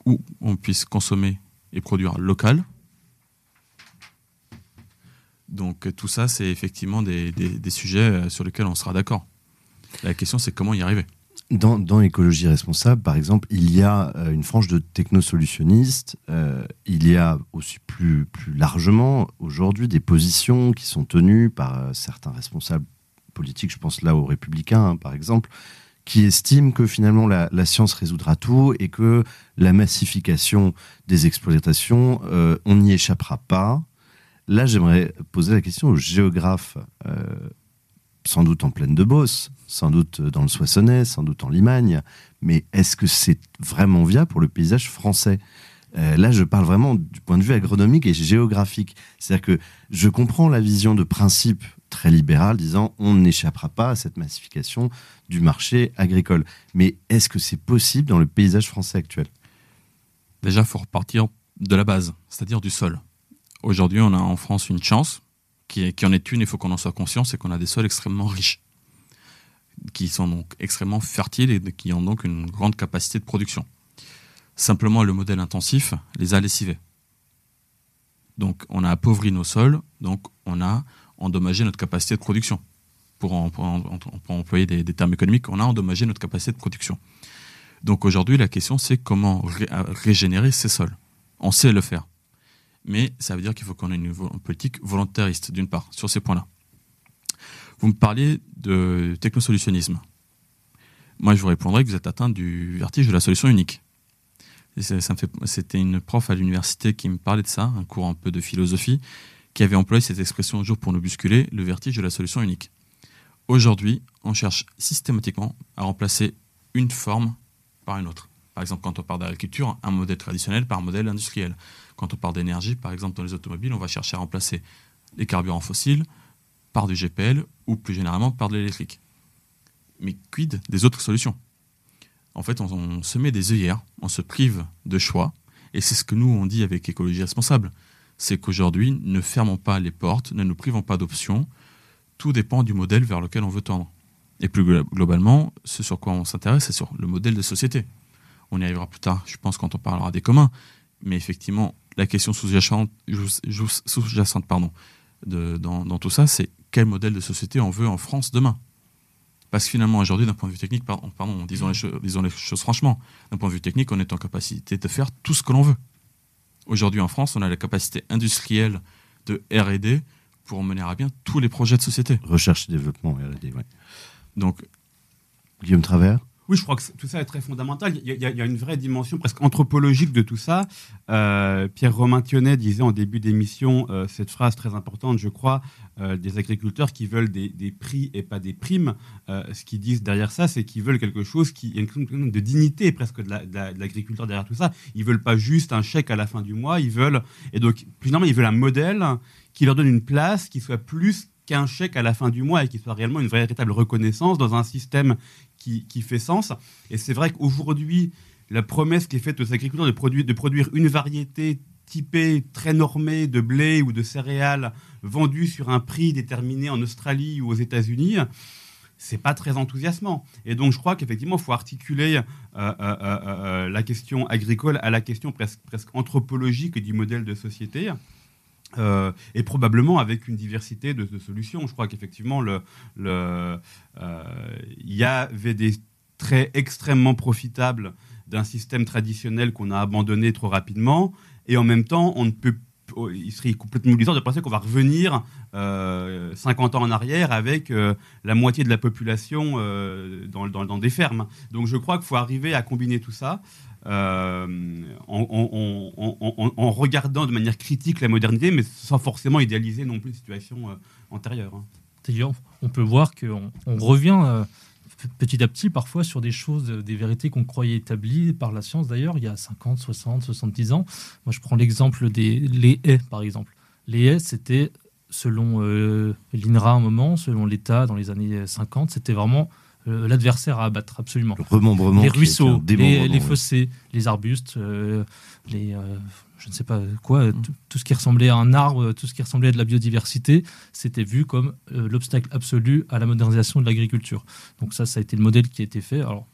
où on puisse consommer et produire local. Donc tout ça, c'est effectivement des, des, sujets euh, sur lesquels on sera d'accord. La question, c'est comment y arriver. Dans, dans l'écologie responsable, par exemple, il y a euh, une frange de technosolutionnistes. Euh, il y a aussi plus, plus largement aujourd'hui des positions qui sont tenues par euh, certains responsables politiques, je pense là aux républicains hein, par exemple, qui estiment que finalement la, la, science résoudra tout et que la massification des exploitations, on n'y échappera pas. Là, j'aimerais poser la question aux géographes sans doute en pleine de Beauce, sans doute dans le Soissonnais, sans doute en Limagne, mais est-ce que c'est vraiment viable pour le paysage français? Euh, Là, je parle vraiment du point de vue agronomique et géographique. C'est-à-dire que je comprends la vision de principe très libérale disant on n'échappera pas à cette massification du marché agricole. Mais est-ce que c'est possible dans le paysage français actuel? Déjà, il faut repartir de la base, c'est-à-dire du sol. Aujourd'hui, on a en France une chance, qui, en est une, il faut qu'on en soit conscient, c'est qu'on a des sols extrêmement riches, qui sont donc extrêmement fertiles et qui ont donc une grande capacité de production. Simplement, le modèle intensif les a lessivés. Donc, on a appauvri nos sols, donc on a endommagé notre capacité de production. Pour, employer des, termes économiques, on a endommagé notre capacité de production. Donc aujourd'hui, la question, c'est comment régénérer ces sols. On sait le faire mais ça veut dire qu'il faut qu'on ait une politique volontariste, d'une part, sur ces points-là. Vous me parliez de technosolutionnisme. Moi, je vous répondrais que vous êtes atteint du vertige de la solution unique. C'était une prof à l'université qui me parlait de ça, un cours un peu de philosophie, qui avait employé cette expression un jour pour nous bousculer, le vertige de la solution unique. Aujourd'hui, on cherche systématiquement à remplacer une forme par une autre. Par exemple, quand on parle d'agriculture, un modèle traditionnel par un modèle industriel. Quand on parle d'énergie, par exemple, dans les automobiles, on va chercher à remplacer les carburants fossiles par du GPL ou plus généralement par de l'électrique. Mais quid des autres solutions? En fait, on, se met des œillères, on se prive de choix, et c'est ce que nous on dit avec écologie responsable. C'est qu'aujourd'hui, ne fermons pas les portes, ne nous privons pas d'options, tout dépend du modèle vers lequel on veut tendre. Et plus globalement, ce sur quoi on s'intéresse, c'est sur le modèle de société. On y arrivera plus tard, je pense, quand on parlera des communs. Mais effectivement, la question sous-jacente, sous-jacente pardon, de, dans, tout ça, c'est quel modèle de société on veut en France demain? Parce que finalement, aujourd'hui, d'un point de vue technique, pardon, pardon disons, les disons les choses franchement, d'un point de vue technique, on est en capacité de faire tout ce que l'on veut. Aujourd'hui, en France, on a la capacité industrielle de R&D pour mener à bien tous les projets de société. Recherche et développement, R&D, oui. Donc, Guillaume Travers? Oui, je crois que tout ça est très fondamental. Il y, a, une vraie dimension presque anthropologique de tout ça. Euh, Pierre Romain Thionnet disait en début d'émission euh, cette phrase très importante, je crois, euh, des agriculteurs qui veulent des, prix et pas des primes. ce qu'ils disent derrière ça, c'est qu'ils veulent quelque chose qui est une de dignité presque de l'agriculteur derrière tout ça. Ils veulent pas juste un chèque à la fin du mois. Ils veulent et donc plus normalement ils veulent un modèle qui leur donne une place qui soit plus qu'un chèque à la fin du mois et qui soit réellement une véritable reconnaissance dans un système qui, fait sens. Et c'est vrai qu'aujourd'hui, la promesse qui est faite aux agriculteurs de produire, de produire une variété typée, très normée de blé ou de céréales vendue sur un prix déterminé en Australie ou aux États-Unis, c'est pas très enthousiasmant. Et donc je crois qu'effectivement, il faut articuler euh, euh, euh, la question agricole à la question presque, presque anthropologique du modèle de société. Euh, et probablement avec une diversité de, solutions. Je crois qu'effectivement, le, le, euh, il y avait des traits extrêmement profitables d'un système traditionnel qu'on a abandonné trop rapidement, et en même temps, on ne peut il serait complètement illusoire de penser qu'on va revenir 50 euh, ans en arrière avec la moitié de la population dans, dans, des fermes. Donc je crois qu'il faut arriver à combiner tout ça. Euh, en, regardant de manière critique la modernité, mais sans forcément idéaliser non plus une situation euh, antérieure. Hein. D'ailleurs, on peut voir qu'on on revient euh, petit à petit parfois sur des choses, des vérités qu'on croyait établies par la science d'ailleurs, il y a 50, 60, 70 ans. Moi, je prends l'exemple des les haies, par exemple. Les haies, c'était, selon l'INRA à un moment, selon l'État dans les années 50, c'était vraiment euh, l'adversaire à abattre, absolument. remembrement. Les ruisseaux, les, fossés, les arbustes, euh, les, euh, je ne sais pas quoi, mm. tout, ce qui ressemblait à un arbre, tout ce qui ressemblait à de la biodiversité, c'était vu comme l'obstacle absolu à la modernisation de l'agriculture. Donc ça, ça a été le modèle qui a été fait. Alors,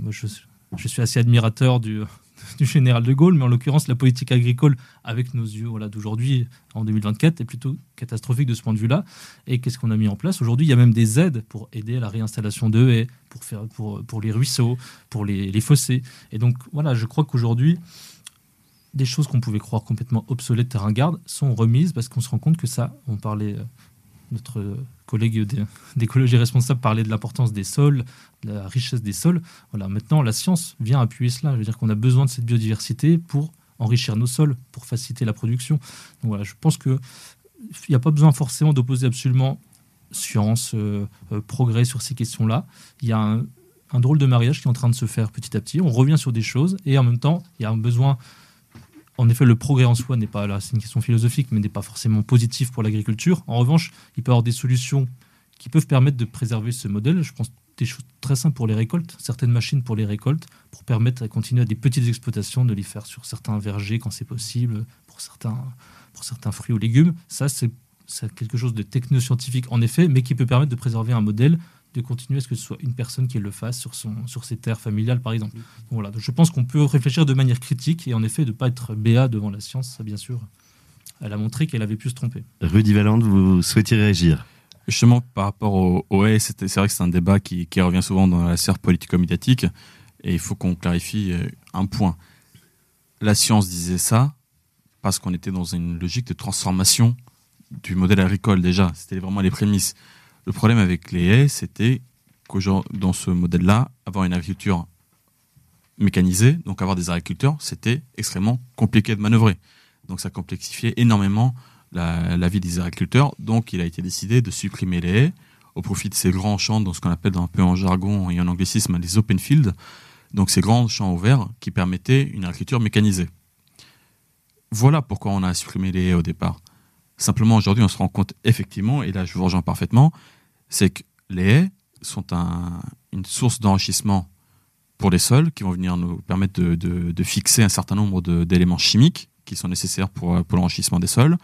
moi, je, je suis assez admirateur du, du général de Gaulle, mais en l'occurrence, la politique agricole, avec nos yeux voilà, d'aujourd'hui, en 2024, est plutôt catastrophique de ce point de vue-là. Et qu'est-ce qu'on a mis en place Aujourd'hui, il y a même des aides pour aider à la réinstallation de haies, pour, faire, pour, pour les ruisseaux, pour les, les fossés. Et donc, voilà, je crois qu'aujourd'hui, des choses qu'on pouvait croire complètement obsolètes, terrain garde, sont remises parce qu'on se rend compte que ça, on parlait euh, notre collègue d'écologie responsable parlait de l'importance des sols, de la richesse des sols. Voilà, maintenant, la science vient appuyer cela. Je veux dire qu'on a besoin de cette biodiversité pour enrichir nos sols, pour faciliter la production. Donc voilà, je pense qu'il n'y a pas besoin forcément d'opposer absolument science, euh, euh, progrès sur ces questions-là. Il y a un drôle de mariage qui est en train de se faire petit à petit. On revient sur des choses et en même temps, il y a un besoin en effet, le progrès en soi n'est pas là, c'est une question philosophique, mais n'est pas forcément positif pour l'agriculture. En revanche, il peut y avoir des solutions qui peuvent permettre de préserver ce modèle. Je pense des choses très simples pour les récoltes, certaines machines pour les récoltes, pour permettre de continuer à des petites exploitations, de les faire sur certains vergers quand c'est possible, pour certains, pour certains fruits ou légumes. Ça, c'est quelque chose de technoscientifique en effet, mais qui peut permettre de préserver un modèle de continuer à ce que ce soit une personne qui le fasse sur, son, sur ses terres familiales, par exemple. voilà. je pense qu'on peut réfléchir de manière critique et en effet de ne pas être béat devant la science, ça bien sûr. Elle a montré qu'elle avait pu se tromper. Rudy Valente, vous souhaitiez réagir? Justement, par rapport au, au c'est vrai que c'est un débat qui, qui, revient souvent dans la sphère politico-médiatique et il faut qu'on clarifie euh, un point. La science disait ça parce qu'on était dans une logique de transformation du modèle agricole déjà. C'était vraiment les prémices. Le problème avec les haies, c'était que dans ce modèle-là, avoir une agriculture mécanisée, donc avoir des agriculteurs, c'était extrêmement compliqué de manœuvrer. Donc ça complexifiait énormément la, vie des agriculteurs. Donc il a été décidé de supprimer les haies au profit de ces grands champs, dans ce qu'on appelle un peu en jargon et en anglicisme les open fields, donc ces grands champs ouverts qui permettaient une agriculture mécanisée. Voilà pourquoi on a supprimé les haies au départ. Simplement, aujourd'hui, on se rend compte effectivement, et là je vous rejoins parfaitement, c'est que les haies sont une source d'enrichissement pour les sols qui vont venir nous permettre de, fixer un certain nombre d'éléments chimiques qui sont nécessaires pour, pour l'enrichissement des sols,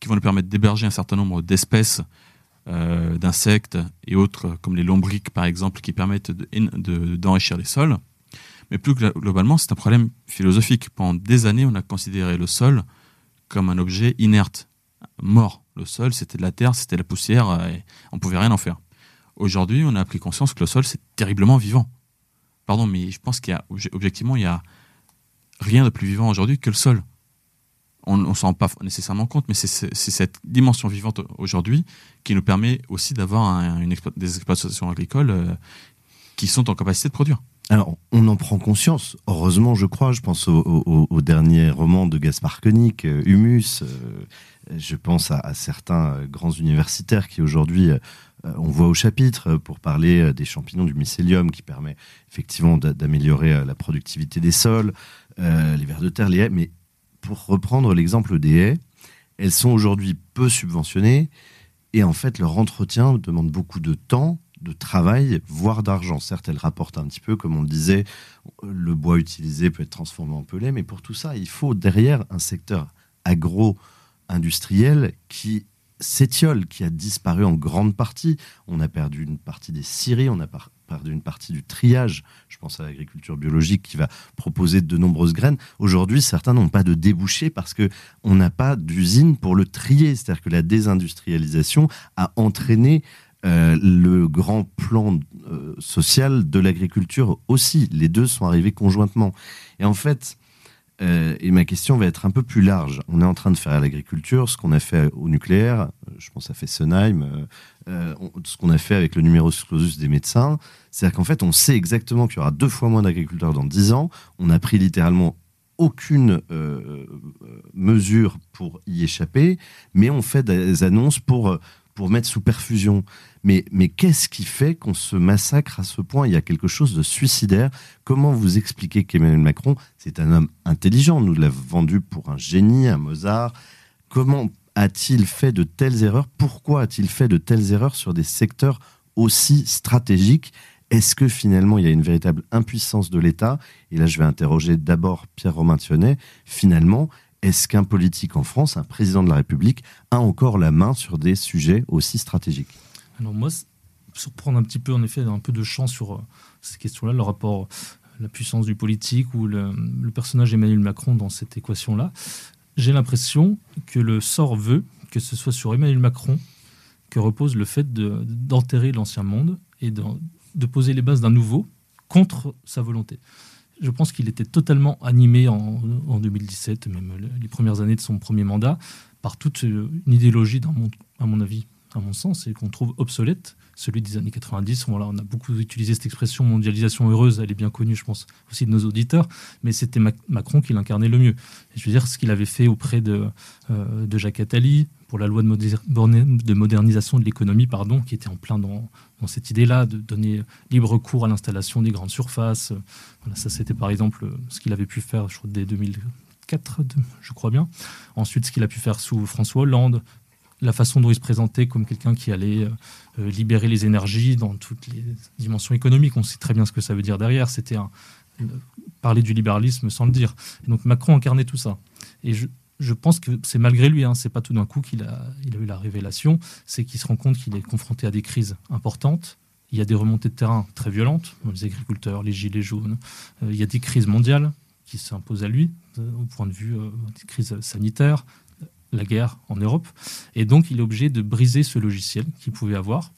qui vont nous permettre d'héberger un certain nombre d'espèces euh, d'insectes et autres, comme les lombriques par exemple, qui permettent d'enrichir les sols. Mais plus globalement, c'est un problème philosophique. Pendant des années, on a considéré le sol comme un objet inerte, mort. Le sol, c'était de la terre, c'était de la poussière, euh, et on pouvait rien en faire. Aujourd'hui, on a pris conscience que le sol, c'est terriblement vivant. Pardon, mais je pense qu'il y a, objectivement, il y a rien de plus vivant aujourd'hui que le sol. On ne s'en rend pas nécessairement compte, mais c'est cette dimension vivante aujourd'hui qui nous permet aussi d'avoir des exploitations agricoles euh, qui sont en capacité de produire. Alors, on en prend conscience, heureusement, je crois. Je pense au, dernier roman de Gaspard Koenig, euh, Humus. Je pense à, certains euh, grands universitaires qui aujourd'hui, on voit au chapitre pour parler des champignons du mycélium qui permet effectivement d'améliorer la productivité des sols, les vers de terre, les haies. Mais pour reprendre l'exemple des haies, elles sont aujourd'hui peu subventionnées et en fait leur entretien demande beaucoup de temps, de travail, voire d'argent. Certes, elle rapporte un petit peu, comme on le disait, le bois utilisé peut être transformé en pellet, mais pour tout ça, il faut derrière un secteur agro-industriel qui s'étiole, qui a disparu en grande partie. On a perdu une partie des scieries, on a perdu une partie du triage. Je pense à l'agriculture biologique qui va proposer de nombreuses graines. Aujourd'hui, certains n'ont pas de débouché parce que on n'a pas d'usine pour le trier. C'est-à-dire que la désindustrialisation a entraîné euh, le grand plan euh, social de l'agriculture aussi. Les deux sont arrivés conjointement. Et en fait, euh, et ma question va être un peu plus large. On est en train de faire à l'agriculture ce qu'on a fait au nucléaire, je pense à Fessenheim, ce qu'on a fait avec le numerus clausus des médecins. C'est-à-dire qu'en fait, on sait exactement qu'il y aura deux fois moins d'agriculteurs dans dix ans. On a pris littéralement aucune mesure pour y échapper, mais on fait des annonces pour pour mettre sous perfusion. Mais, mais qu'est-ce qui fait qu'on se massacre à ce point? Il y a quelque chose de suicidaire. Comment vous expliquez qu'Emmanuel Macron, c'est un homme intelligent, nous l'avons vendu pour un génie, un Mozart. Comment a-t-il fait de telles erreurs? Pourquoi a-t-il fait de telles erreurs sur des secteurs aussi stratégiques? Est-ce que finalement il y a une véritable impuissance de l'État? Et là, je vais interroger d'abord Pierre-Romain Thionnet. Finalement, est-ce qu'un politique en France, un président de la République, a encore la main sur des sujets aussi stratégiques? Alors moi, pour prendre un petit peu, en effet, un peu de champ sur euh, ces questions-là, le rapport, la puissance du politique ou le, personnage Emmanuel Macron dans cette équation-là, j'ai l'impression que le sort veut que ce soit sur Emmanuel Macron que repose le fait d'enterrer l'ancien monde et de, de poser les bases d'un nouveau contre sa volonté je pense qu'il était totalement animé en, 2017, même les premières années de son premier mandat, par toute une idéologie, à mon avis, à mon sens, et qu'on trouve obsolète, celui des années 90. Voilà, on a beaucoup utilisé cette expression mondialisation heureuse, elle est bien connue, je pense, aussi de nos auditeurs, mais c'était Macron qui l'incarnait le mieux. je veux dire, ce qu'il avait fait auprès de, euh, de Jacques Attali, pour la loi de, modernisation de l'économie, pardon, qui était en plein dans, cette idée-là de donner libre cours à l'installation des grandes surfaces. Voilà, ça, c'était par exemple ce qu'il avait pu faire, je crois, dès 2004, je crois bien. Ensuite, ce qu'il a pu faire sous François Hollande, la façon dont il se présentait comme quelqu'un qui allait euh, libérer les énergies dans toutes les dimensions économiques. On sait très bien ce que ça veut dire derrière. C'était parler du libéralisme sans le dire. Et donc Macron incarnait tout ça. Et je, pense que c'est malgré lui, hein, c'est pas tout d'un coup qu'il a, eu la révélation, c'est qu'il se rend compte qu'il est confronté à des crises importantes. Il y a des remontées de terrain très violentes, les agriculteurs, les gilets jaunes. Euh, il y a des crises mondiales qui s'imposent à lui, euh, au point de vue euh, des crises sanitaires, la guerre en Europe. Et donc, il est obligé de briser ce logiciel qu'il pouvait avoir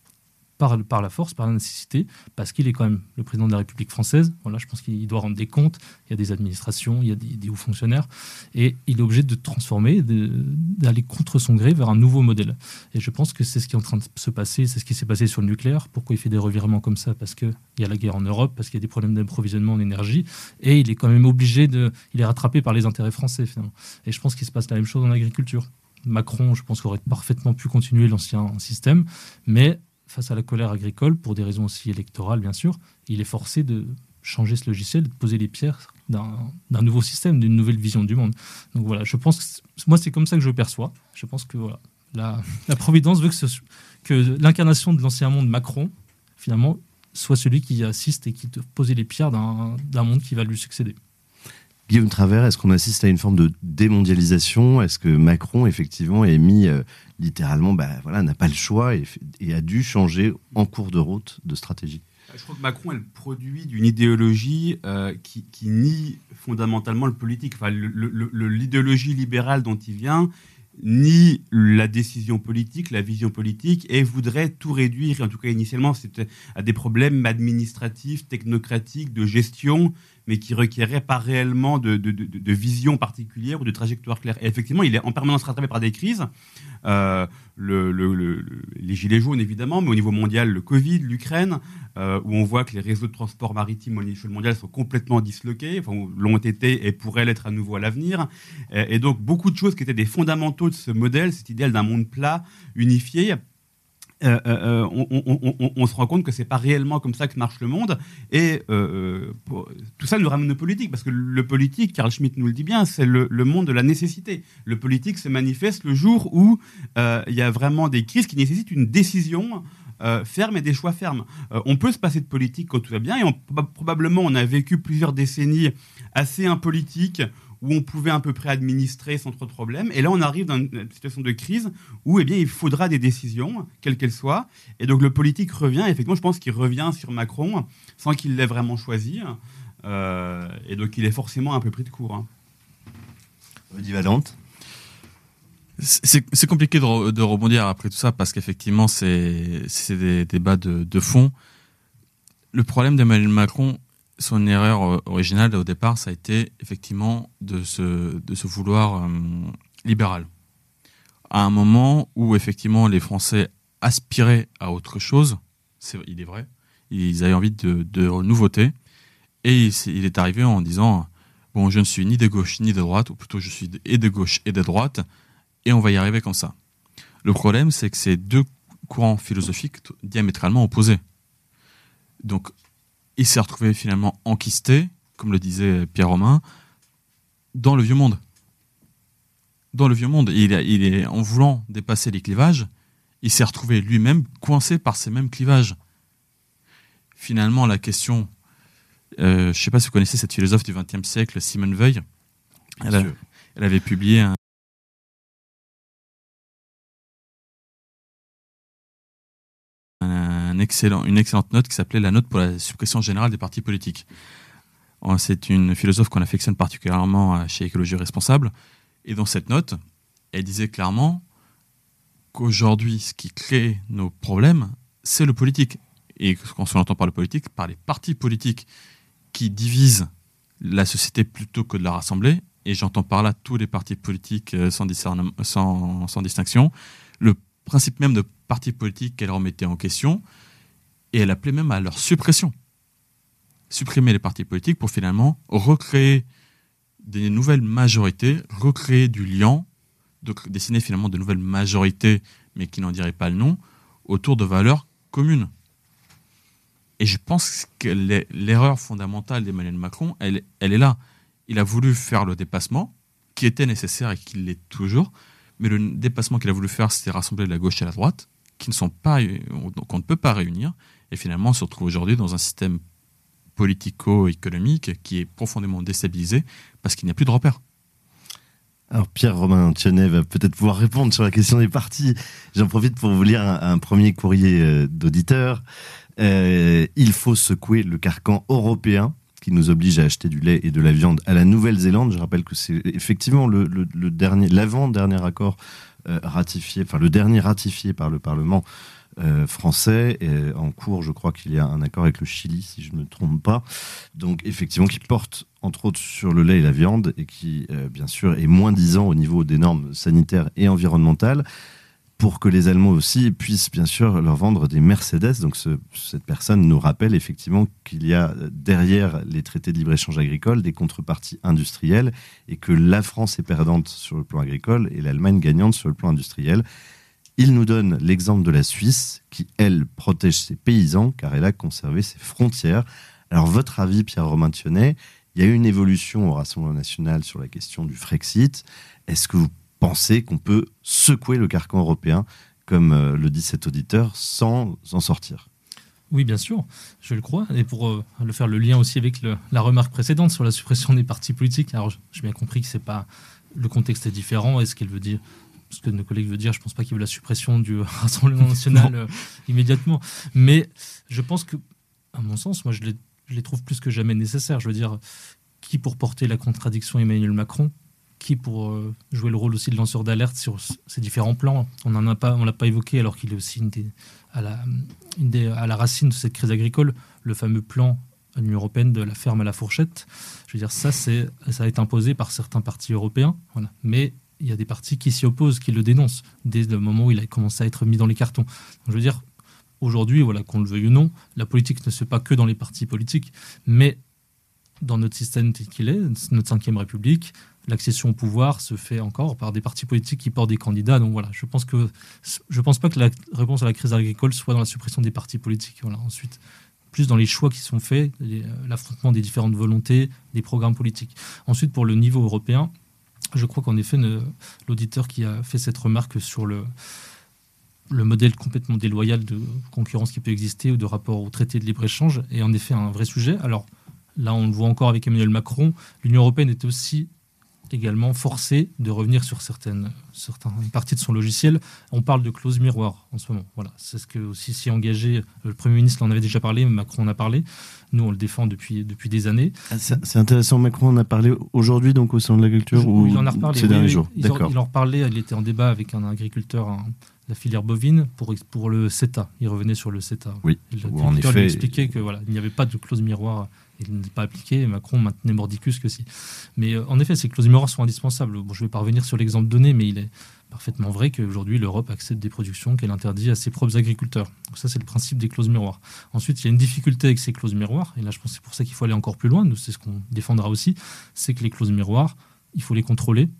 par, la force, par la nécessité, parce qu'il est quand même le président de la République française. Voilà, je pense qu'il doit rendre des comptes. Il y a des administrations, il y a des, hauts fonctionnaires, et il est obligé de transformer, d'aller contre son gré vers un nouveau modèle. Et je pense que c'est ce qui est en train de se passer, c'est ce qui s'est passé sur le nucléaire. Pourquoi il fait des revirements comme ça? Parce qu'il y a la guerre en Europe, parce qu'il y a des problèmes d'approvisionnement en énergie, et il est quand même obligé de, il est rattrapé par les intérêts français finalement. Et je pense qu'il se passe la même chose en agriculture. Macron, je pense, aurait parfaitement pu continuer l'ancien système, mais face à la colère agricole, pour des raisons aussi électorales bien sûr, il est forcé de changer ce logiciel, de poser les pierres d'un nouveau système, d'une nouvelle vision du monde. Donc voilà, je pense que moi c'est comme ça que je perçois. Je pense que voilà, la, Providence veut que, l'incarnation de l'ancien monde Macron, finalement, soit celui qui assiste et qui te poser les pierres d'un monde qui va lui succéder. Guillaume Travers, est-ce qu'on assiste à une forme de démondialisation? Est-ce que Macron, effectivement, est mis euh, littéralement, bah, voilà, n'a pas le choix et, a dû changer en cours de route de stratégie? Je crois que Macron est le produit d'une idéologie euh, qui, nie fondamentalement le politique. Enfin, l'idéologie libérale dont il vient ni la décision politique, la vision politique, et voudrait tout réduire, en tout cas initialement, c'était à des problèmes administratifs, technocratiques, de gestion, mais qui requérait pas réellement de, vision particulière ou de trajectoire claire. Et effectivement, il est en permanence rattrapé par des crises. Euh, le, les gilets jaunes, évidemment, mais au niveau mondial, le Covid, l'Ukraine, euh, où on voit que les réseaux de transport maritime au niveau mondial sont complètement disloqués, enfin, l'ont été et pourraient l'être à nouveau à l'avenir. Et donc, beaucoup de choses qui étaient des fondamentaux de ce modèle, cet idéal d'un monde plat, unifié, euh, euh, euh, on, se rend compte que c'est pas réellement comme ça que marche le monde. Et tout ça nous ramène au politique, parce que le politique, Carl Schmitt nous le dit bien, c'est le, monde de la nécessité. Le politique se manifeste le jour où il y a vraiment des crises qui nécessitent une décision. ferme et des choix fermes. on peut se passer de politique quand tout va bien, et probablement on a vécu plusieurs décennies assez impolitiques où on pouvait à peu près administrer sans trop de problèmes. Et là, on arrive dans une situation de crise où eh bien, il faudra des décisions, quelles qu'elles soient. Et donc le politique revient. effectivement, je pense qu'il revient sur Macron sans qu'il l'ait vraiment choisi. Euh, et donc il est forcément un peu pris de court. Hein. Valente c'est compliqué de, rebondir après tout ça parce qu'effectivement, c'est des débats de, de fond. Le problème d'Emmanuel Macron, son erreur euh, originale au départ, ça a été effectivement de se, vouloir euh, libéral. À un moment où effectivement les Français aspiraient à autre chose, il est vrai, ils avaient envie de, de nouveautés, et il, est arrivé en disant bon, je ne suis ni de gauche ni de droite, ou plutôt je suis et de gauche et de droite, et on va y arriver comme ça. Le problème, c'est que c'est deux courants philosophiques diamétralement opposés. Donc, il s'est retrouvé finalement enquisté, comme le disait Pierre Romain, dans le vieux monde. Dans le vieux monde. Il, il est, en voulant dépasser les clivages, il s'est retrouvé lui-même coincé par ces mêmes clivages. Finalement, la question, euh, je ne sais pas si vous connaissez cette philosophe du XXe siècle, Simone Veil. Elle, elle, avait publié un, une excellente note qui s'appelait la note pour la suppression générale des partis politiques. C'est une philosophe qu'on affectionne particulièrement euh, chez Écologie Responsable. Et dans cette note, elle disait clairement qu'aujourd'hui, ce qui crée nos problèmes, c'est le politique. Et quand on entend par le politique, par les partis politiques qui divisent la société plutôt que de la rassembler. Et j'entends par là tous les partis politiques euh, sans, distinction. Le principe même de partis politiques qu'elle remettait en question, et elle appelait même à leur suppression. Supprimer les partis politiques pour finalement recréer des nouvelles majorités, recréer du lien, de dessiner finalement de nouvelles majorités, mais qui n'en diraient pas le nom, autour de valeurs communes. Et je pense que l'erreur fondamentale d'Emmanuel Macron, elle, elle est là. Il a voulu faire le dépassement, qui était nécessaire et qui l'est toujours, mais le dépassement qu'il a voulu faire, c'était rassembler la gauche et la droite, qui ne sont pas, qu'on ne peut pas réunir, et finalement on se retrouve aujourd'hui dans un système politico-économique qui est profondément déstabilisé parce qu'il n'y a plus de repères. Alors Pierre-Romain Thionnet va peut-être pouvoir répondre sur la question des partis. J'en profite pour vous lire un, premier courrier euh, d'auditeur. Euh, il faut secouer le carcan européen qui nous oblige à acheter du lait et de la viande à la Nouvelle-Zélande. Je rappelle que c'est effectivement le, dernier, l'avant-dernier accord euh, ratifié, enfin le dernier ratifié par le Parlement euh, français. Et en cours, je crois qu'il y a un accord avec le Chili, si je ne me trompe pas. Donc, effectivement, qui porte entre autres sur le lait et la viande et qui, euh, bien sûr, est moins disant au niveau des normes sanitaires et environnementales pour que les Allemands aussi puissent bien sûr leur vendre des Mercedes. Donc cette personne nous rappelle effectivement qu'il y a derrière les traités de libre-échange agricole des contreparties industrielles et que la France est perdante sur le plan agricole et l'Allemagne gagnante sur le plan industriel. Il nous donne l'exemple de la Suisse qui, elle, protège ses paysans car elle a conservé ses frontières. Alors, votre avis, Pierre-Romain Thionnet, il y a eu une évolution au Rassemblement national sur la question du Frexit. Est-ce que vous pensez qu'on peut secouer le carcan européen, comme euh, le dit cet auditeur, sans en sortir? Oui, bien sûr, je le crois. Et pour euh, le faire le lien aussi avec la remarque précédente sur la suppression des partis politiques, alors j'ai bien compris que c'est pas le contexte est différent. Et ce qu'elle veut dire, ce que nos collègues veulent dire, je ne pense pas qu'il veut la suppression du Rassemblement national euh, immédiatement. Mais je pense que, à mon sens, moi, je les, je les, trouve plus que jamais nécessaires. Je veux dire, qui pour porter la contradiction Emmanuel Macron? Qui pour euh, jouer le rôle aussi de lanceur d'alerte sur ces différents plans? On n'en a pas, on l'a pas évoqué alors qu'il est aussi à, la, à la racine de cette crise agricole, le fameux plan à l'Union européenne de la ferme à la fourchette. Je veux dire, ça, c'est, ça a été imposé par certains partis européens. Voilà. Mais il y a des partis qui s'y opposent, qui le dénoncent, dès le moment où il a commencé à être mis dans les cartons. je veux dire, aujourd'hui, voilà, qu'on le veuille ou non, la politique ne se fait pas que dans les partis politiques, mais dans notre système tel qu'il est, notre cinquième république, l'accession au pouvoir se fait encore par des partis politiques qui portent des candidats. Donc voilà, je pense que je pense pas que la réponse à la crise agricole soit dans la suppression des partis politiques. Ensuite, plus dans les choix qui sont faits, euh, l'affrontement des différentes volontés, des programmes politiques. Ensuite, pour le niveau européen, je crois qu'en effet, l'auditeur qui a fait cette remarque sur le le modèle complètement déloyal de concurrence qui peut exister ou de rapport au traité de libre-échange est en effet un vrai sujet. Alors là, on le voit encore avec Emmanuel Macron, l'Union européenne est aussi également forcé de revenir sur certaines, certaines parties de son logiciel. On parle de clause miroir en ce moment. Voilà, c'est ce que aussi s'y engagé. Le Premier ministre en avait déjà parlé, Macron en a parlé. Nous, on le défend depuis, depuis des années. Ah, c'est intéressant. Macron en a parlé aujourd'hui, donc au sein de l'agriculture ou Il en a reparlé ces derniers jours? Il, il en reparlait. Il était en débat avec un agriculteur, la filière bovine, pour, pour le CETA. Il revenait sur le CETA. Oui. en effet. Il expliquait que voilà, il n'y avait pas de clause miroir il n'est pas appliqué. Macron maintenait mordicus que si. Mais euh, en effet, ces clauses miroirs sont indispensables. Bon, je ne vais pas revenir sur l'exemple donné, mais il est parfaitement vrai qu'aujourd'hui, l'Europe accepte des productions qu'elle interdit à ses propres agriculteurs. Donc ça, c'est le principe des clauses miroirs. Ensuite, il y a une difficulté avec ces clauses miroirs, et là, je pense que c'est pour ça qu'il faut aller encore plus loin, nous, c'est ce qu'on défendra aussi, c'est que les clauses miroirs, il faut les contrôler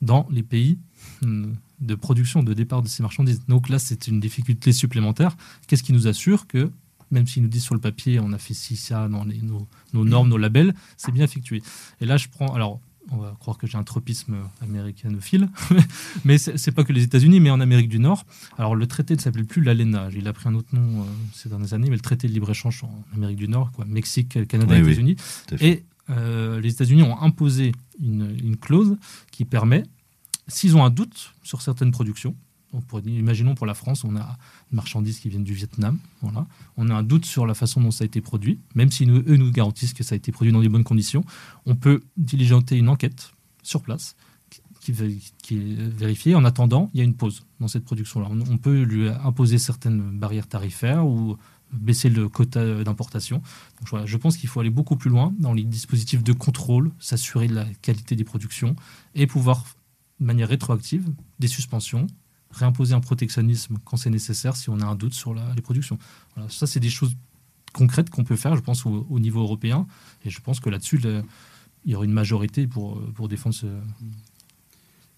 dans les pays hmm, de production, de départ de ces marchandises. Donc là, c'est une difficulté supplémentaire. Qu'est-ce qui nous assure que même s'ils nous disent sur le papier, on a fait ci, ça, dans les, nos, normes, nos labels, c'est bien effectué. Et là, je prends. Alors, on va croire que j'ai un tropisme américanophile, mais c'est pas que les États-Unis, mais en Amérique du Nord. Alors, le traité ne s'appelle plus l'ALENA. Il a pris un autre nom euh, ces dernières années, mais le traité de libre-échange en Amérique du Nord, quoi, Mexique, Canada, et États-Unis. et euh, les États-Unis ont imposé une, une clause qui permet, s'ils ont un doute sur certaines productions, imaginons pour la France, on a des marchandises qui viennent du Vietnam. Voilà. On a un doute sur la façon dont ça a été produit, même si eux nous garantissent que ça a été produit dans des bonnes conditions. On peut diligenter une enquête sur place qui, est vérifiée. En attendant, il y a une pause dans cette production-là. On, peut lui imposer certaines barrières tarifaires ou baisser le quota d'importation. Je pense qu'il faut aller beaucoup plus loin dans les dispositifs de contrôle, s'assurer de la qualité des productions et pouvoir, de manière rétroactive, des suspensions réimposer un protectionnisme quand c'est nécessaire si on a un doute sur les productions. Voilà, ça, c'est des choses concrètes qu'on peut faire, je pense, au, niveau européen. Et je pense que là-dessus, il y aura une majorité pour, pour défendre ce,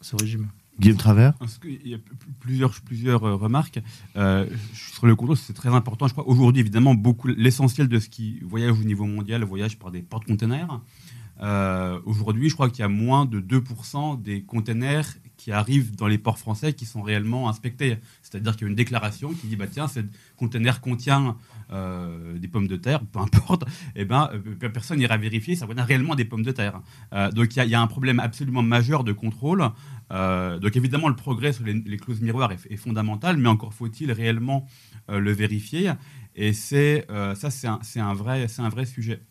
ce régime. Guillaume Travers Il y a plusieurs, plusieurs euh, remarques. Euh, sur le contrôle, c'est très important. Je crois aujourd'hui, évidemment, beaucoup l'essentiel de ce qui voyage au niveau mondial voyage par des porte-containers. Euh, aujourd'hui, je crois qu'il y a moins de 2% des containers qui arrivent dans les ports français qui sont réellement inspectés. C'est-à-dire qu'il y a une déclaration qui dit bah tiens, ce conteneur contient euh, des pommes de terre, peu importe, et eh ben euh, personne n'ira vérifier, ça contient réellement des pommes de terre. Donc il y, a un problème absolument majeur de contrôle. donc évidemment le progrès sur les, clauses miroirs est, fondamental, mais encore faut-il réellement le vérifier. Et c'est ça c'est un, c'est un vrai sujet.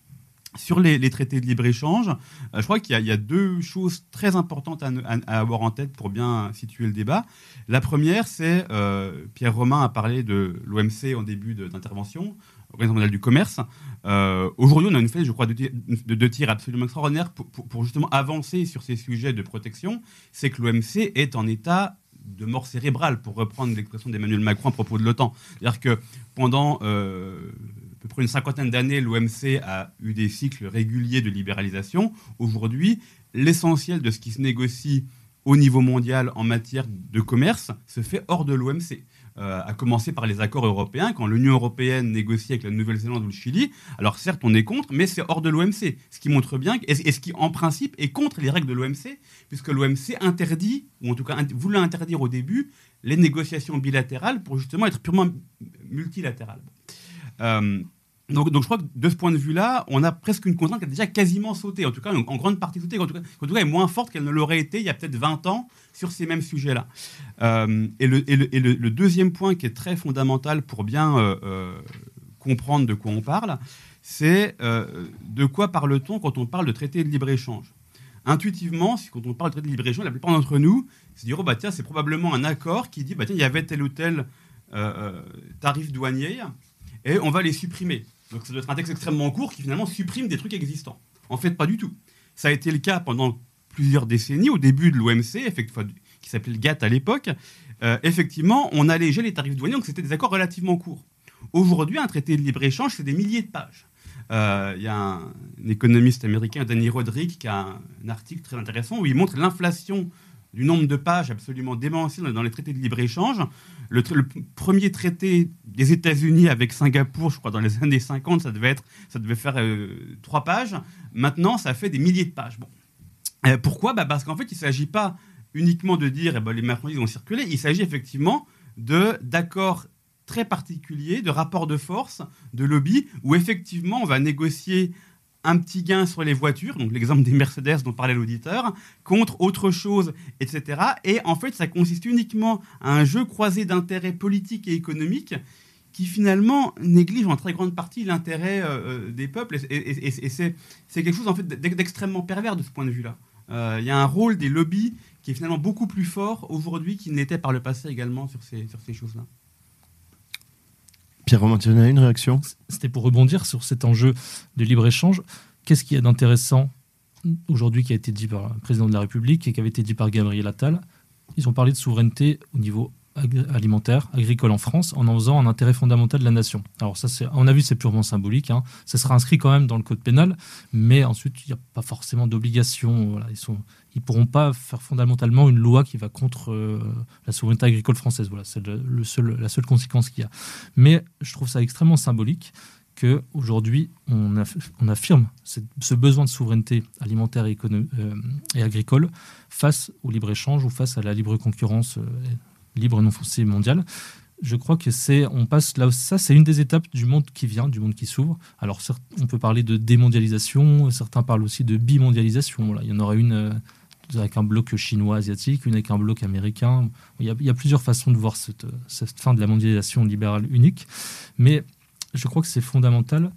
Sur les, traités de libre-échange, euh, je crois qu'il y, a deux choses très importantes à, avoir en tête pour bien situer le débat. La première, c'est, euh, Pierre Romain a parlé de l'OMC en début d'intervention, Organisation mondiale du commerce. Euh, aujourd'hui, on a une fait, je crois, de, deux tirs absolument extraordinaires pour, pour, justement avancer sur ces sujets de protection. C'est que l'OMC est en état de mort cérébrale, pour reprendre l'expression d'Emmanuel Macron à propos de l'OTAN. C'est-à-dire que pendant peu près une cinquantaine d'années, l'OMC a eu des cycles réguliers de libéralisation. Aujourd'hui, l'essentiel de ce qui se négocie au niveau mondial en matière de commerce se fait hors de l'OMC. Euh, à commencer par les accords européens, quand l'Union européenne négocie avec la Nouvelle-Zélande ou le Chili. Alors certes, on est contre, mais c'est hors de l'OMC, ce qui montre bien, et, ce qui en principe est contre les règles de l'OMC, puisque l'OMC interdit, ou en tout cas voulait interdire au début, les négociations bilatérales pour justement être purement multilatérales. Euh, donc, je crois que de ce point de vue-là, on a presque une contrainte qui a déjà quasiment sauté, en tout cas en grande partie sauté, en tout cas, en est moins forte qu'elle ne l'aurait été il y a peut-être 20 ans sur ces mêmes sujets-là. Euh, et, le, deuxième point qui est très fondamental pour bien euh, comprendre de quoi on parle, c'est de quoi parle-t-on quand on parle de traité de libre-échange? Intuitivement, quand on parle de traité de libre-échange, la plupart d'entre nous se diront, bah, tiens, c'est probablement un accord qui dit, bah, tiens, il y avait tel ou tel tarif douanier, et on va les supprimer. Donc ça doit être un texte extrêmement court qui finalement supprime des trucs existants. En fait, pas du tout. Ça a été le cas pendant plusieurs décennies, au début de l'OMC, qui s'appelait le GATT à l'époque. Euh, effectivement, on allégeait les tarifs douaniers, donc c'était des accords relativement courts. Aujourd'hui, un traité de libre-échange, c'est des milliers de pages. Euh, il y a un, économiste américain, Danny Roderick, qui a un, article très intéressant où il montre l'inflation du nombre de pages absolument démentiel dans les traités de libre-échange. Le, premier traité des États-Unis avec Singapour, je crois, dans les années 50, ça devait, être, ça devait faire euh, trois pages. Maintenant, ça fait des milliers de pages. Bon. Euh, pourquoi? Bah Parce qu'en fait, il ne s'agit pas uniquement de dire eh ben, les marchandises vont circuler, il s'agit effectivement d'accords très particuliers, de rapports de force, de lobby, où effectivement on va négocier un petit gain sur les voitures, donc l'exemple des Mercedes dont parlait l'auditeur, contre autre chose, etc. Et en fait, ça consiste uniquement à un jeu croisé d'intérêts politiques et économiques qui finalement néglige en très grande partie l'intérêt euh, euh, des peuples. Et, c'est quelque chose en fait d'extrêmement pervers de ce point de vue-là. Euh, il y a un rôle des lobbies qui est finalement beaucoup plus fort aujourd'hui qu'il n'était par le passé également sur ces, sur ces choses-là. Pierre Romain, tu as une réaction? C'était pour rebondir sur cet enjeu de libre-échange. Qu'est-ce qu'il y a d'intéressant aujourd'hui qui a été dit par le président de la République et qui avait été dit par Gabriel Attal? Ils ont parlé de souveraineté au niveau alimentaire, agricole en France, en en faisant un intérêt fondamental de la nation. Alors ça, c'est, on a vu, c'est purement symbolique. Hein. Ça sera inscrit quand même dans le code pénal, mais ensuite, il n'y a pas forcément d'obligation. Ils ils pourront pas faire fondamentalement une loi qui va contre euh, la souveraineté agricole française. Voilà, c'est la seule conséquence qu'il y a. Mais je trouve ça extrêmement symbolique qu'aujourd'hui, on, on affirme ce besoin de souveraineté alimentaire et, euh, agricole face au libre-échange ou face à la libre concurrence euh, libre non foncé mondiale. Je crois que c'est, on passe là, ça c'est une des étapes du monde qui vient, du monde qui s'ouvre. Alors on peut parler de démondialisation, certains parlent aussi de bimondialisation. Il y en aura une euh, avec un bloc chinois asiatique, une avec un bloc américain. Il y a, plusieurs façons de voir cette, cette, fin de la mondialisation libérale unique, mais je crois que c'est fondamental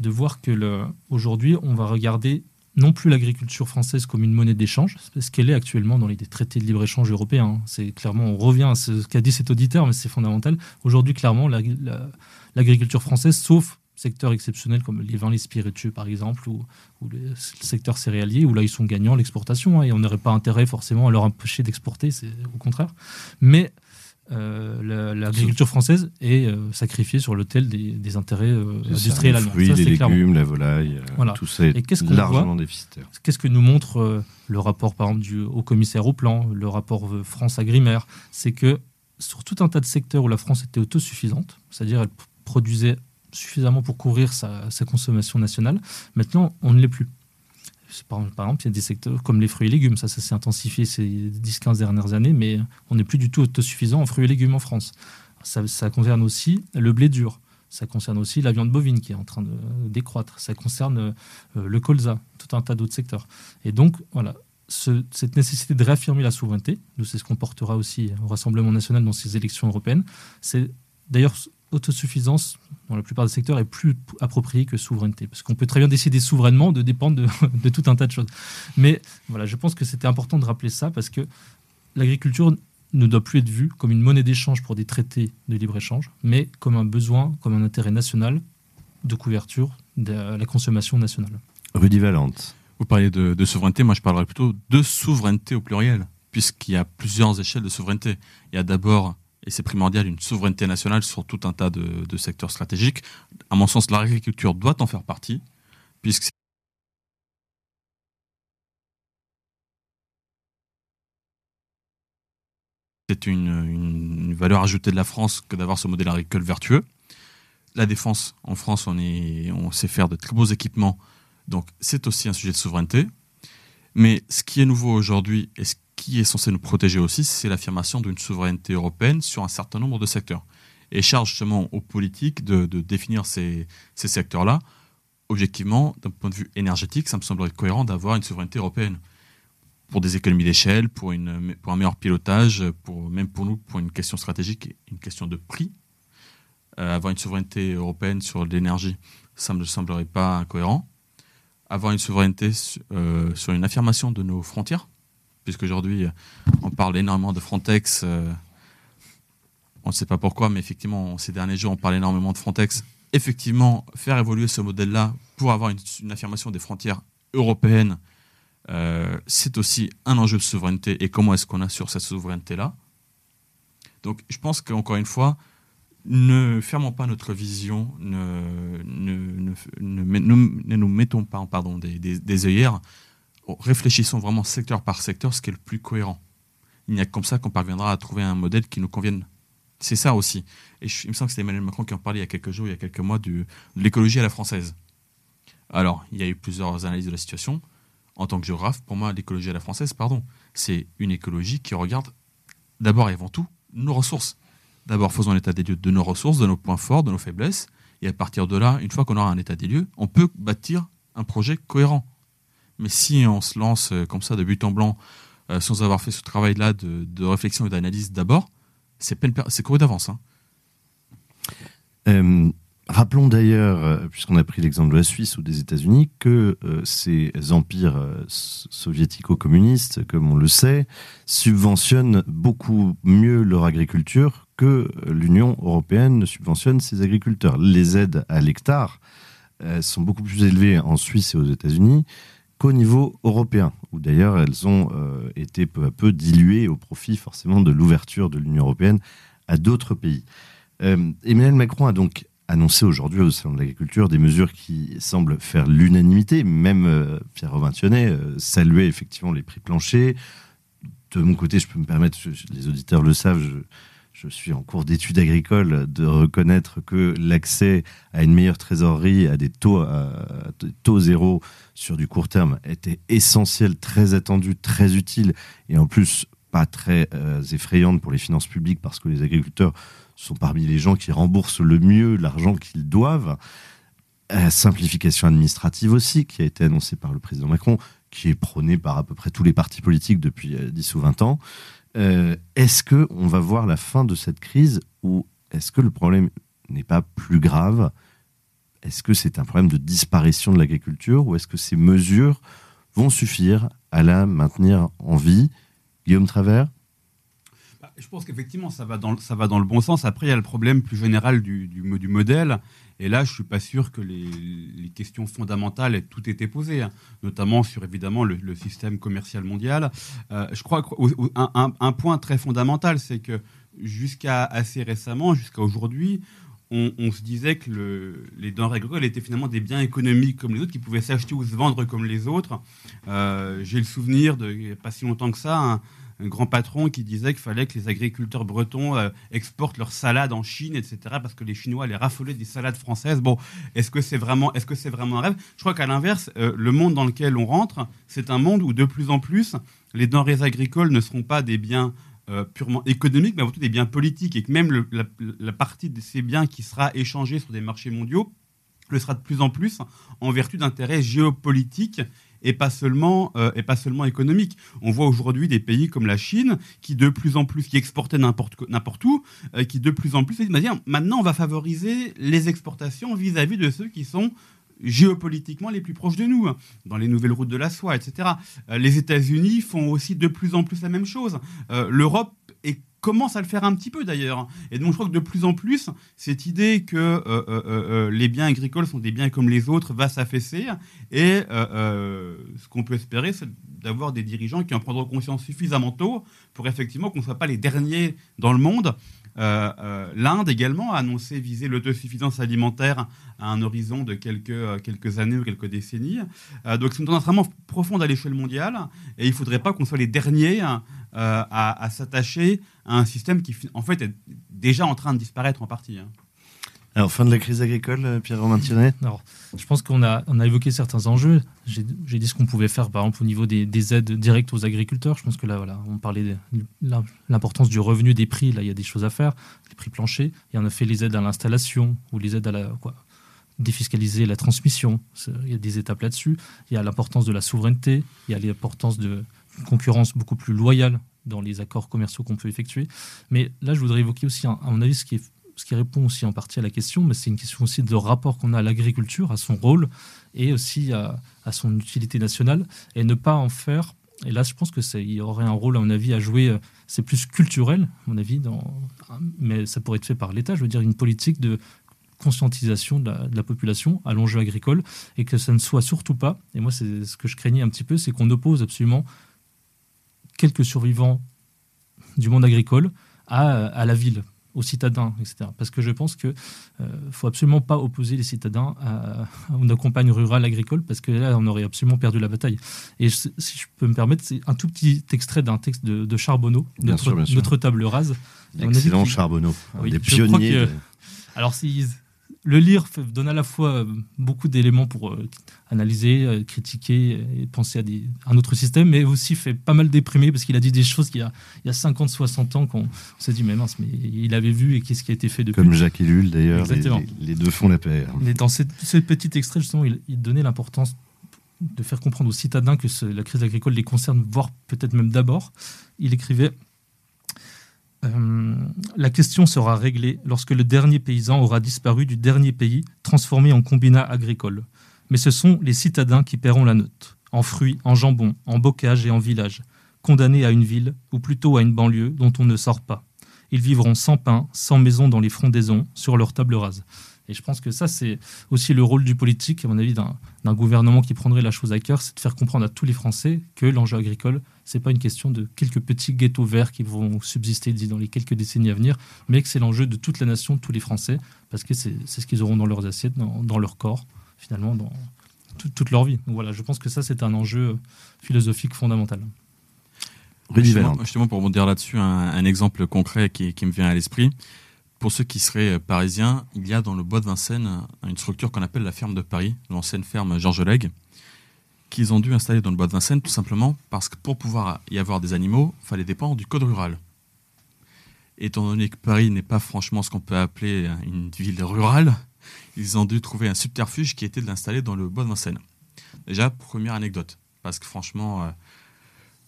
de voir que aujourd'hui on va regarder non plus l'agriculture française comme une monnaie d'échange, ce qu'elle est actuellement dans les traités de libre-échange européens. C'est clairement, on revient à ce qu'a dit cet auditeur, mais c'est fondamental. Aujourd'hui, clairement, l'agriculture française, sauf secteurs exceptionnels comme les vins, les spiritueux par exemple, ou, le secteur céréalier, où là ils sont gagnants, l'exportation, hein, et on n'aurait pas intérêt forcément à leur empêcher d'exporter, c'est au contraire. Mais euh, l'agriculture française est euh, sacrifiée sur l'autel des, intérêts euh, industriels allemands. Les fruits, les légumes, la volaille, tout ça est, largement déficitaire. Qu'est-ce que nous montre le rapport, par exemple, du haut commissaire au plan, le rapport France Agrimaire? C'est que sur tout un tas de secteurs où la France était autosuffisante, c'est-à-dire elle produisait suffisamment pour couvrir sa, sa consommation nationale, maintenant on ne l'est plus. Par, exemple, il y a des secteurs comme les fruits et légumes, ça, ça s'est intensifié ces 10-15 dernières années, mais on n'est plus du tout autosuffisant en fruits et légumes en France. Ça, concerne aussi le blé dur, ça concerne aussi la viande bovine qui est en train de décroître, ça concerne euh, le colza, tout un tas d'autres secteurs. Et donc, voilà, cette nécessité de réaffirmer la souveraineté, nous, c'est ce qu'on portera aussi au Rassemblement national dans ces élections européennes, c'est d'ailleurs autosuffisance dans la plupart des secteurs est plus appropriée que souveraineté. Parce qu'on peut très bien décider souverainement de dépendre de, tout un tas de choses. Mais voilà, je pense que c'était important de rappeler ça parce que l'agriculture ne doit plus être vue comme une monnaie d'échange pour des traités de libre-échange, mais comme un besoin, comme un intérêt national de couverture de la consommation nationale. Rudy Valente. Vous parlez de, de souveraineté, moi je parlerais plutôt de souveraineté au pluriel, puisqu'il y a plusieurs échelles de souveraineté. Il y a d'abord et c'est primordial, une souveraineté nationale sur tout un tas de, secteurs stratégiques. À mon sens, l'agriculture doit en faire partie, puisque c'est une, valeur ajoutée de la France que d'avoir ce modèle agricole vertueux. La défense, en France, on, est, on sait faire de très beaux équipements, donc c'est aussi un sujet de souveraineté. Mais ce qui est nouveau aujourd'hui et ce qui est censé nous protéger aussi, c'est l'affirmation d'une souveraineté européenne sur un certain nombre de secteurs. Et charge justement aux politiques de, définir ces, secteurs-là. Objectivement, d'un point de vue énergétique, ça me semblerait cohérent d'avoir une souveraineté européenne pour des économies d'échelle, pour, un meilleur pilotage, même pour nous, pour une question stratégique, une question de prix. Euh, avoir une souveraineté européenne sur l'énergie, ça ne me semblerait pas incohérent. Avoir une souveraineté euh, sur une affirmation de nos frontières, puisqu'aujourd'hui, on parle énormément de Frontex. Euh, on ne sait pas pourquoi, mais effectivement, ces derniers jours, on parle énormément de Frontex. effectivement faire évoluer ce modèle-là pour avoir une, affirmation des frontières européennes, euh, c'est aussi un enjeu de souveraineté et comment est-ce qu'on assure cette souveraineté-là. Donc je pense qu'encore une fois, ne fermons pas notre vision, ne, nous mettons pas pardon, des, des, des, œillères, réfléchissons vraiment secteur par secteur ce qui est le plus cohérent. Il n'y a que comme ça qu'on parviendra à trouver un modèle qui nous convienne. C'est ça aussi. Et il me semble que c'était Emmanuel Macron qui en parlait il y a quelques jours, il y a quelques mois, de l'écologie à la française. Alors, il y a eu plusieurs analyses de la situation. En tant que géographe, pour moi, l'écologie à la française, pardon, c'est une écologie qui regarde d'abord et avant tout nos ressources. D'abord, faisons l'état des lieux de nos ressources, de nos points forts, de nos faiblesses. Et à partir de là, une fois qu'on aura un état des lieux, on peut bâtir un projet cohérent. Mais si on se lance euh, comme ça de but en blanc, euh, sans avoir fait ce travail-là de, réflexion et d'analyse d'abord, c'est couru d'avance. Hein. Euh, Rappelons d'ailleurs, puisqu'on a pris l'exemple de la Suisse ou des États-Unis, que ces empires soviético-communistes, comme on le sait, subventionnent beaucoup mieux leur agriculture que l'Union européenne ne subventionne ses agriculteurs. Les aides à l'hectare sont beaucoup plus élevées en Suisse et aux États-Unis qu'au niveau européen, où d'ailleurs elles ont été peu à peu diluées au profit forcément de l'ouverture de l'Union européenne à d'autres pays. Emmanuel Macron a donc annoncé aujourd'hui au Salon de l'Agriculture des mesures qui semblent faire l'unanimité. Même euh, Pierre Robin euh, saluait effectivement les prix planchers. De mon côté, je peux me permettre, les auditeurs le savent, je, suis en cours d'études agricoles, de reconnaître que l'accès à une meilleure trésorerie, à des taux zéro sur du court terme était essentiel, très attendu, très utile et en plus pas très euh, effrayante pour les finances publiques parce que les agriculteurs sont parmi les gens qui remboursent le mieux l'argent qu'ils doivent. Euh, simplification administrative aussi, qui a été annoncée par le président Macron, qui est prônée par à peu près tous les partis politiques depuis 10 euh, ou 20 ans. Euh, est-ce qu'on va voir la fin de cette crise ou est-ce que le problème n'est pas plus grave? Est-ce que c'est un problème de disparition de l'agriculture ou est-ce que ces mesures vont suffire à la maintenir en vie? Guillaume Travers? Je pense qu'effectivement, ça, va dans, ça va dans le bon sens. Après, il y a le problème plus général du, du modèle. Et là, je suis pas sûr que les, questions fondamentales aient tout été posées, hein. notamment sur évidemment le, système commercial mondial. Euh, je crois qu'un un, un, point très fondamental, c'est que jusqu'à assez récemment, jusqu'à aujourd'hui, on, se disait que le, les denrées agricoles étaient finalement des biens économiques comme les autres, qui pouvaient s'acheter ou se vendre comme les autres. Euh, J'ai le souvenir de, pas si longtemps que ça, grand patron qui disait qu'il fallait que les agriculteurs bretons euh, exportent leurs salades en Chine, etc., parce que les Chinois les raffolaient des salades françaises. Bon, est-ce que c'est vraiment, est-ce vraiment un rêve? Je crois qu'à l'inverse, euh, le monde dans lequel on rentre, c'est un monde où de plus en plus, les denrées agricoles ne seront pas des biens euh, purement économiques, mais surtout des biens politiques, et que même la partie de ces biens qui sera échangée sur des marchés mondiaux le sera de plus en plus en vertu d'intérêts géopolitiques et pas seulement euh, et pas seulement économique. On voit aujourd'hui des pays comme la Chine qui de plus en plus qui exportaient n'importe où, euh, qui de plus en plus disent maintenant on va favoriser les exportations vis-à-vis de ceux qui sont géopolitiquement les plus proches de nous, dans les nouvelles routes de la soie, etc. Euh, les États-Unis font aussi de plus en plus la même chose. L'Europe est commence à le faire un petit peu d'ailleurs. Et donc je crois que de plus en plus, cette idée que euh, euh, euh, les biens agricoles sont des biens comme les autres va s'affaisser. Et ce qu'on peut espérer, c'est d'avoir des dirigeants qui en prendront conscience suffisamment tôt pour effectivement qu'on ne soit pas les derniers dans le monde L'Inde également a annoncé viser l'autosuffisance alimentaire à un horizon de quelques, quelques années ou quelques décennies. donc c'est une tendance vraiment profonde à l'échelle mondiale et il ne faudrait pas qu'on soit les derniers à, s'attacher à un système qui en fait est déjà en train de disparaître en partie. Hein. Alors, fin de la crise agricole, euh, Pierre-Romain Alors, je pense qu'on a, on a évoqué certains enjeux. J'ai dit ce qu'on pouvait faire, par exemple, au niveau des, aides directes aux agriculteurs. Je pense que là, voilà, on parlait de l'importance du revenu des prix. Là, il y a des choses à faire. Les prix planchers. Il y en a fait les aides à l'installation ou les aides à la. Quoi, défiscaliser la transmission. Il y a des étapes là-dessus. Il y a l'importance de la souveraineté. Il y a l'importance d'une concurrence beaucoup plus loyale dans les accords commerciaux qu'on peut effectuer. Mais là, je voudrais évoquer aussi, à mon avis, ce qui ce qui répond aussi en partie à la question, mais c'est une question aussi de rapport qu'on a à l'agriculture, à son rôle et aussi à, son utilité nationale, et ne pas en faire. Et là, je pense que il y aurait un rôle, à mon avis, à jouer. Euh, c'est plus culturel, à mon avis, dans, mais ça pourrait être fait par l'État. Je veux dire, une politique de conscientisation de la, population à l'enjeu agricole et que ça ne soit surtout pas, et moi c'est ce que je craignais un petit peu, c'est qu'on oppose absolument quelques survivants du monde agricole à la ville aux citadins, etc. Parce que je pense qu'il ne euh, faut absolument pas opposer les citadins à, une campagne rurale agricole, parce que là, on aurait absolument perdu la bataille. Et si je peux me permettre, c'est un tout petit extrait d'un texte de, Charbonneau, notre, table rase. Excellent Charbonneau, des pionniers. alors, si le lire donne à la fois euh, beaucoup d'éléments pour euh, analyser, euh, critiquer et penser à, un autre système, mais aussi fait pas mal déprimer parce qu'il a dit des choses qu'il y a, il y a 50, 60 ans qu'on s'est dit, mais mince, mais il avait vu et qu'est-ce qui a été fait depuis. Comme Jacques Ellul d'ailleurs, les, deux font la paire. Mais dans ce petit extrait, justement, il, donnait l'importance de faire comprendre aux citadins que la crise agricole les concerne, voire peut-être même d'abord. Il écrivait euh, la question sera réglée lorsque le dernier paysan aura disparu du dernier pays transformé en combinat agricole. Mais ce sont les citadins qui paieront la note, en fruits, en jambon, en bocage et en village, condamnés à une ville, ou plutôt à une banlieue dont on ne sort pas. Ils vivront sans pain, sans maison dans les frondaisons, sur leur table rase. Et je pense que ça, c'est aussi le rôle du politique, à mon avis, d'un gouvernement qui prendrait la chose à cœur, c'est de faire comprendre à tous les Français que l'enjeu agricole, c'est pas une question de quelques petits ghettos verts qui vont subsister dans les quelques décennies à venir, mais que c'est l'enjeu de toute la nation, de tous les Français, parce que c'est ce qu'ils auront dans leurs assiettes, dans, leur corps, finalement, dans toute leur vie. Donc voilà, je pense que ça, c'est un enjeu philosophique fondamental. Justement, justement, pour dire là-dessus, un, exemple concret qui, qui me vient à l'esprit. Pour ceux qui seraient euh, parisiens, il y a dans le bois de Vincennes une structure qu'on appelle la ferme de Paris, l'ancienne ferme Georges Legge, qu'ils ont dû installer dans le bois de Vincennes tout simplement parce que pour pouvoir y avoir des animaux, il fallait dépendre du code rural. Étant donné que Paris n'est pas franchement ce qu'on peut appeler une ville rurale, ils ont dû trouver un subterfuge qui était de l'installer dans le bois de Vincennes. Déjà, première anecdote, parce que franchement, euh,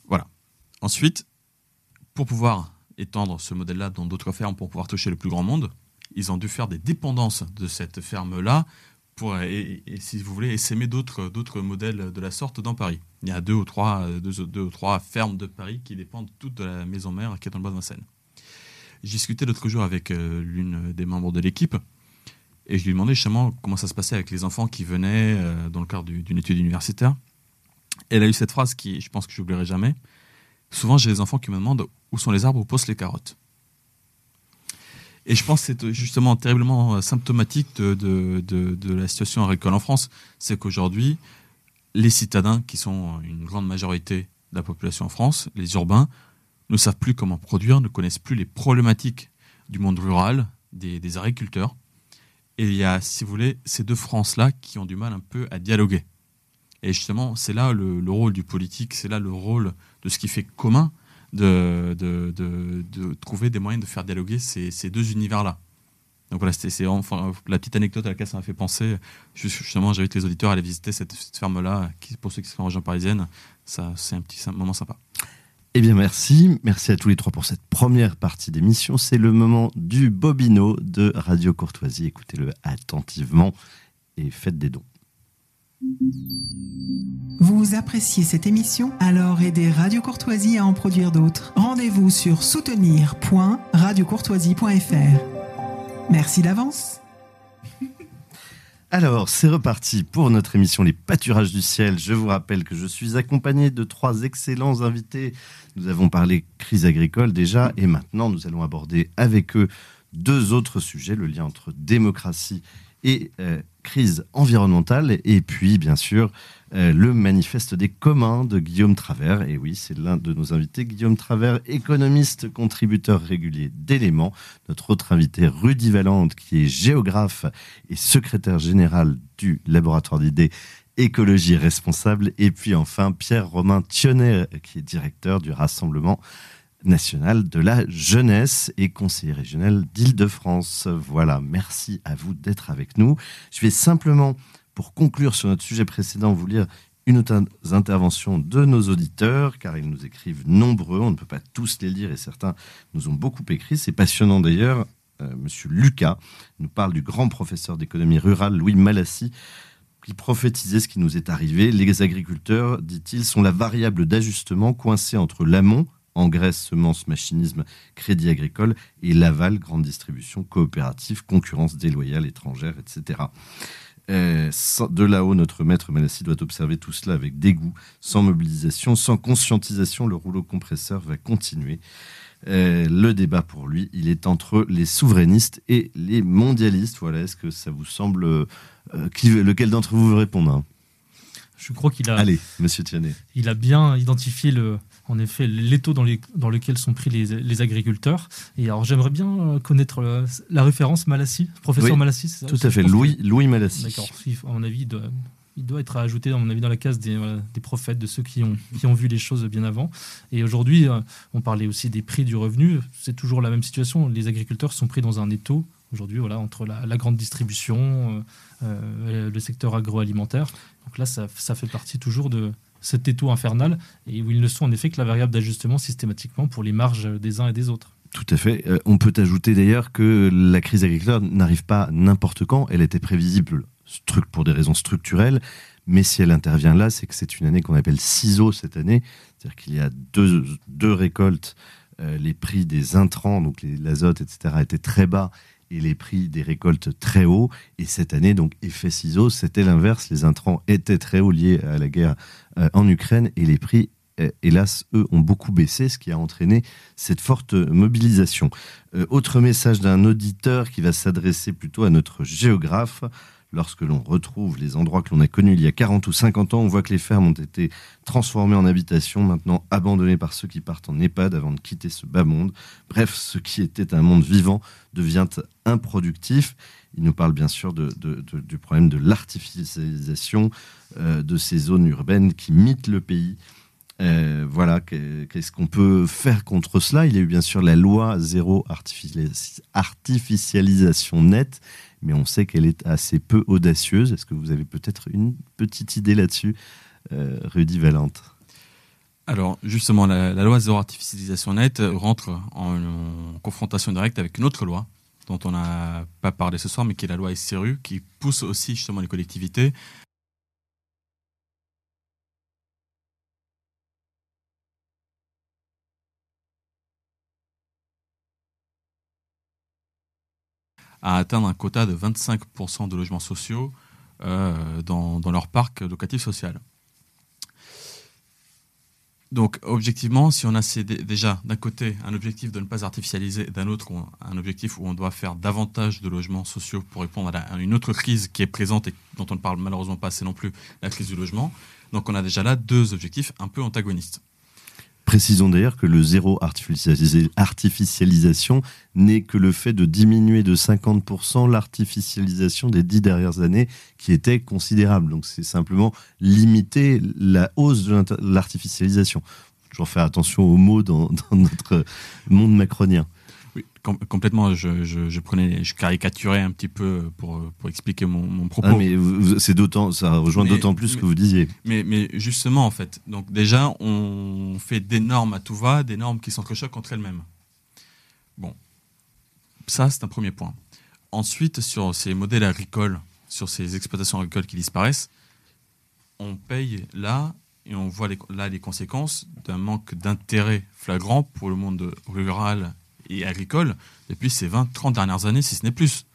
voilà. Ensuite, pour pouvoir étendre ce modèle-là dans d'autres fermes pour pouvoir toucher le plus grand monde. Ils ont dû faire des dépendances de cette ferme-là pour, et, si vous voulez, essaimer d'autres, modèles de la sorte dans Paris. Il y a deux ou, trois, deux, ou trois fermes de Paris qui dépendent toutes de la maison mère qui est dans le bois de Vincennes. J'ai discuté l'autre jour avec euh, l'une des membres de l'équipe et je lui demandais justement comment ça se passait avec les enfants qui venaient euh, dans le cadre d'une étude universitaire. Elle a eu cette phrase qui, je pense que je n'oublierai jamais. Souvent, j'ai des enfants qui me demandent où sont les arbres, où poussent les carottes. Et je pense que c'est justement terriblement euh, symptomatique de, de, la situation agricole en France. C'est qu'aujourd'hui, les citadins, qui sont une grande majorité de la population en France, les urbains, ne savent plus comment produire, ne connaissent plus les problématiques du monde rural, des, agriculteurs. Et il y a, si vous voulez, ces deux France-là qui ont du mal un peu à dialoguer. Et justement, c'est là le, le, rôle du politique, c'est là le rôle de ce qui fait commun de, de, de, trouver des moyens de faire dialoguer ces, ces deux univers-là. Donc voilà, c'est enfin, la petite anecdote à laquelle ça m'a fait penser. Justement, j'invite les auditeurs à aller visiter cette, ferme-là. Pour ceux qui sont en région parisienne, c'est un petit moment sympa. Eh bien, merci. Merci à tous les trois pour cette première partie d'émission. C'est le moment du Bobino de Radio Courtoisie. Écoutez-le attentivement et faites des dons. Vous appréciez cette émission Alors aidez Radio Courtoisie à en produire d'autres. Rendez-vous sur soutenir.radiocourtoisie.fr. Merci d'avance. Alors, c'est reparti pour notre émission Les pâturages du ciel. Je vous rappelle que je suis accompagné de trois excellents invités. Nous avons parlé crise agricole déjà et maintenant nous allons aborder avec eux deux autres sujets, le lien entre démocratie et euh, crise environnementale, et puis bien sûr euh, le manifeste des communs de Guillaume Travers. Et oui, c'est l'un de nos invités, Guillaume Travers, économiste, contributeur régulier d'éléments. Notre autre invité, Rudy Valente, qui est géographe et secrétaire général du laboratoire d'idées écologie responsable. Et puis enfin, Pierre-Romain Thionnet, qui est directeur du Rassemblement national de la jeunesse et conseiller régional d'Île-de-France. Voilà, merci à vous d'être avec nous. Je vais simplement, pour conclure sur notre sujet précédent, vous lire une autre intervention de nos auditeurs, car ils nous écrivent nombreux, on ne peut pas tous les lire et certains nous ont beaucoup écrit. C'est passionnant d'ailleurs. Euh, Monsieur Lucas nous parle du grand professeur d'économie rurale Louis Malassi, qui prophétisait ce qui nous est arrivé. Les agriculteurs, dit-il, sont la variable d'ajustement coincée entre l'amont, engrais, semences, machinisme, crédit agricole, et Laval, grande distribution, coopérative, concurrence déloyale étrangère, etc. Euh, de là-haut, notre maître Malassi doit observer tout cela avec dégoût, sans mobilisation, sans conscientisation. Le rouleau compresseur va continuer. Euh, le débat pour lui, il est entre les souverainistes et les mondialistes. Voilà, est-ce que ça vous semble. Euh, lequel d'entre vous veut répondre hein? Je crois qu'il a. Allez, monsieur Tianet. Il a bien identifié le, en effet l'étau dans, dans, lequel sont pris les, agriculteurs. Et alors j'aimerais bien euh, connaître euh, la référence Malassi, professeur Malassi, c'est ça Tout à fait, Louis, Louis Malassi. D'accord, à mon avis, il doit, être ajouté, à mon avis, dans la case des, des, prophètes, de ceux qui ont, qui ont vu les choses bien avant. Et aujourd'hui, euh, on parlait aussi des prix du revenu. C'est toujours la même situation. Les agriculteurs sont pris dans un étau aujourd'hui, voilà, entre la, grande distribution, le secteur agroalimentaire. Donc là, ça, ça fait partie toujours de, cet étau infernal et où ils ne sont en effet que la variable d'ajustement systématiquement pour les marges des uns et des autres. Tout à fait. Euh, on peut ajouter d'ailleurs que la crise agricole n'arrive pas n'importe quand. Elle était prévisible pour des raisons structurelles. Mais si elle intervient là, c'est que c'est une année qu'on appelle ciseaux cette année. C'est-à-dire qu'il y a deux, deux récoltes. Euh, les prix des intrants, donc l'azote, etc., étaient très bas et les prix des récoltes très hauts. Et cette année, donc, effet ciseaux, c'était l'inverse. Les intrants étaient très hauts liés à la guerre euh, en Ukraine et les prix hélas, eux, ont beaucoup baissé, ce qui a entraîné cette forte mobilisation. Euh, autre message d'un auditeur qui va s'adresser plutôt à notre géographe lorsque l'on retrouve les endroits que l'on a connus il y a 40 ou 50 ans, on voit que les fermes ont été transformées en habitations, maintenant abandonnées par ceux qui partent en EHPAD avant de quitter ce bas monde. Bref, ce qui était un monde vivant devient improductif. Il nous parle bien sûr du problème de l'artificialisation euh, de ces zones urbaines qui mitent le pays. Euh, voilà, qu'est-ce qu'on peut faire contre cela? Il y a eu bien sûr la loi zéro artificialisation nette mais on sait qu'elle est assez peu audacieuse. Est-ce que vous avez peut-être une petite idée là-dessus, euh, Rudy Valente? Alors justement, la, loi zéro artificialisation nette rentre en, confrontation directe avec une autre loi dont on n'a pas parlé ce soir, mais qui est la loi SRU, qui pousse aussi justement les collectivités à atteindre un quota de 25% de logements sociaux euh, dans, leur parc locatif social. Donc, objectivement, si on a déjà d'un côté un objectif de ne pas artificialiser, d'un autre un objectif où on doit faire davantage de logements sociaux pour répondre à, une autre crise qui est présente et dont on ne parle malheureusement pas assez non plus, la crise du logement. Donc, on a déjà là deux objectifs un peu antagonistes. Précisons d'ailleurs que le zéro artificialisation n'est que le fait de diminuer de 50% l'artificialisation des dix dernières années, qui était considérable. Donc c'est simplement limiter la hausse de l'artificialisation. Toujours faire attention aux mots dans notre monde macronien complètement. Je, prenais, je caricaturais un petit peu pour, pour expliquer mon, propos. Ah, mais c'est d'autant, ça rejoint d'autant plus ce que vous disiez. Mais, mais justement, en fait, donc déjà, on fait des normes à tout va, des normes qui s'entrechoquent entre elles-mêmes. Bon, ça, c'est un premier point. Ensuite, sur ces modèles agricoles, sur ces exploitations agricoles qui disparaissent, on paye là et on voit là les conséquences d'un manque d'intérêt flagrant pour le monde rural et agricole depuis ces 20-30 dernières années, si ce n'est plus.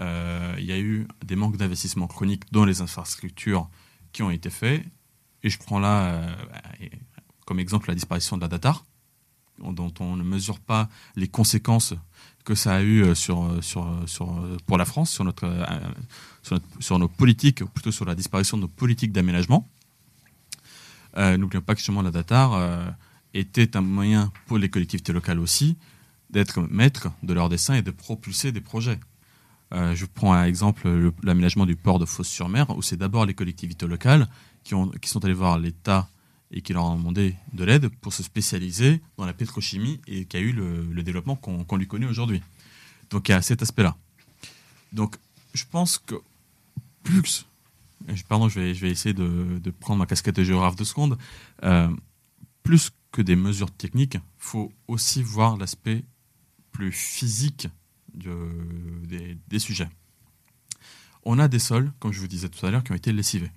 Euh, il y a eu des manques d'investissement chroniques dans les infrastructures qui ont été faits. Et je prends là euh, comme exemple la disparition de la DATAR, dont on ne mesure pas les conséquences que ça a eu euh, sur, sur, sur, pour la France, sur, notre, sur, sur, nos politiques, ou plutôt sur la disparition de nos politiques d'aménagement. N'oublions pas que justement la DATAR était un moyen pour les collectivités locales aussi d'être maître de leur dessin et de propulser des projets. Euh, je prends un exemple l'aménagement du port de Fos-sur-Mer, où c'est d'abord les collectivités locales qui, ont, qui sont allées voir l'État et qui leur ont demandé de l'aide pour se spécialiser dans la pétrochimie et qui a eu le, développement qu'on lui connaît aujourd'hui. Donc il y a cet aspect-là. Donc je pense que plus, pardon, je vais, essayer de, prendre ma casquette de géographe de seconde, euh, plus que des mesures techniques, il faut aussi voir l'aspect physique des, sujets. On a des sols, comme je vous disais tout à l'heure, qui ont été lessivés.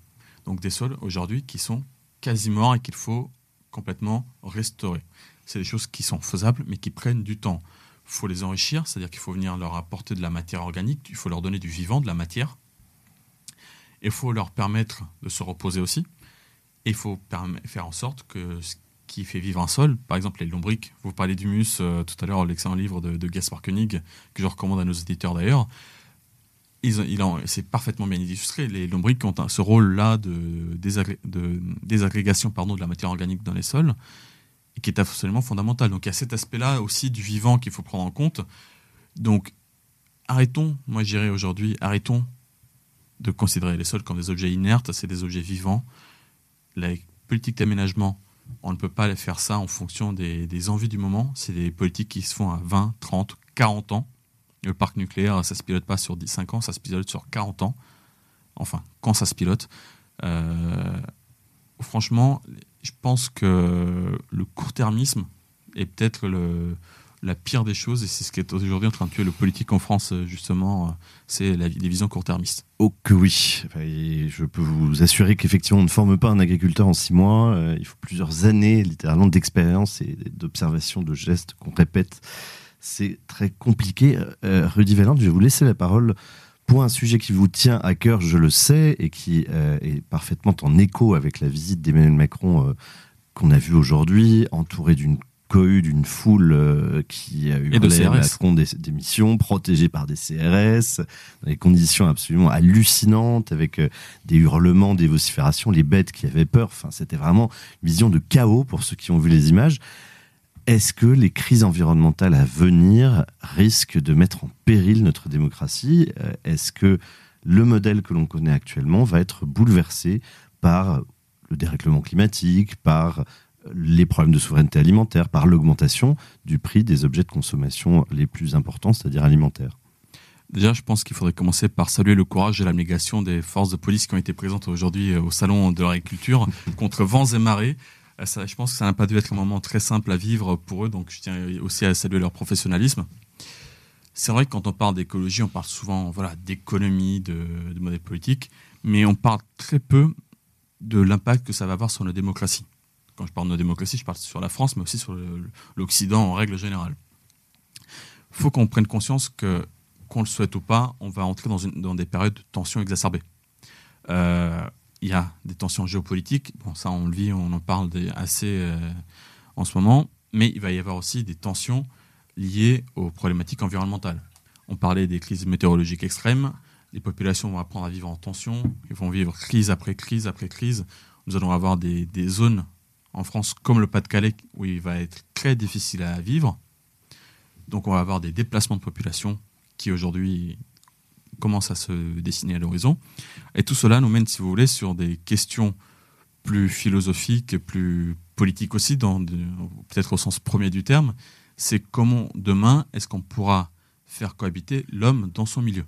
Donc des sols aujourd'hui qui sont quasi morts et qu'il faut complètement restaurer. c'est des choses qui sont faisables, mais qui prennent du temps. Il faut les enrichir, c'est-à-dire qu'il faut venir leur apporter de la matière organique, il faut leur donner du vivant, de la matière. Il faut leur permettre de se reposer aussi. Il faut faire en sorte que ce qui fait vivre un sol, par exemple les lombriques, vous parlez d'humus euh, tout à l'heure, l'excellent livre de, de Gaspar Koenig, que je recommande à nos éditeurs d'ailleurs, c'est parfaitement bien illustré. Les lombriques ont ce rôle-là de, désagrégation pardon, de la matière organique dans les sols, et qui est absolument fondamental. Donc il y a cet aspect-là aussi du vivant qu'il faut prendre en compte. Donc arrêtons, moi je dirais aujourd'hui, arrêtons de considérer les sols comme des objets inertes, c'est des objets vivants. La politique d'aménagement, on ne peut pas faire ça en fonction des, envies du moment. C'est des politiques qui se font à 20, 30, 40 ans. Le parc nucléaire, ça se pilote pas sur 10, 5 ans, ça se pilote sur 40 ans. Enfin, quand ça se pilote. Euh, franchement, je pense que le court-termisme est peut-être la pire des choses et c'est ce qui est aujourd'hui en train de tuer le politique en France, justement, c'est la, les visions court-termistes. Oh que oui, je peux vous assurer qu'effectivement on ne forme pas un agriculteur en six mois, euh, il faut plusieurs années littéralement d'expérience et d'observation de gestes qu'on répète c'est très compliqué. Euh, Rudy Valente, je vais vous laisser la parole pour un sujet qui vous tient à cœur, je le sais, et qui euh, est parfaitement en écho avec la visite d'Emmanuel Macron euh, qu'on a vue aujourd'hui, entouré d'une cohue, d'une foule qui a eu de Macron des, des, missions, protégée par des CRS, dans des conditions absolument hallucinantes, avec des hurlements, des vociférations, les bêtes qui avaient peur. Enfin, c'était vraiment une vision de chaos pour ceux qui ont vu les images. Est-ce que les crises environnementales à venir risquent de mettre en péril notre démocratie? Euh, Est-ce que le modèle que l'on connaît actuellement va être bouleversé par le dérèglement climatique, par les problèmes de souveraineté alimentaire, par l'augmentation du prix des objets de consommation les plus importants, c'est-à-dire alimentaires Déjà, je pense qu'il faudrait commencer par saluer le courage et l'abnégation des forces de police qui ont été présentes aujourd'hui euh, au Salon de l'agriculture contre vents et marées. Euh, je pense que ça n'a pas dû être un moment très simple à vivre pour eux, donc je tiens aussi à saluer leur professionnalisme. C'est vrai que quand on parle d'écologie, on parle souvent voilà, d'économie, de, de modèle politique, mais on parle très peu de l'impact que ça va avoir sur nos démocraties. Quand je parle de nos démocraties, je parle sur la France, mais aussi sur l'Occident en règle générale. Il faut qu'on prenne conscience que, qu'on le souhaite ou pas, on va entrer dans, une, dans des périodes de tension exacerbée. Euh, il y a des tensions géopolitiques. Bon, ça, on le vit, on en parle assez euh, en ce moment. Mais il va y avoir aussi des tensions liées aux problématiques environnementales. On parlait des crises météorologiques extrêmes. Les populations vont apprendre à vivre en tension. Ils vont vivre crise après crise après crise. Nous allons avoir des, des zones en France comme le Pas-de-Calais où il va être très difficile à vivre. Donc on va avoir des déplacements de population qui aujourd'hui commence à se dessiner à l'horizon. Et tout cela nous mène, si vous voulez, sur des questions plus philosophiques, plus politiques aussi, peut-être au sens premier du terme. C'est comment demain est-ce qu'on pourra faire cohabiter l'homme dans son milieu?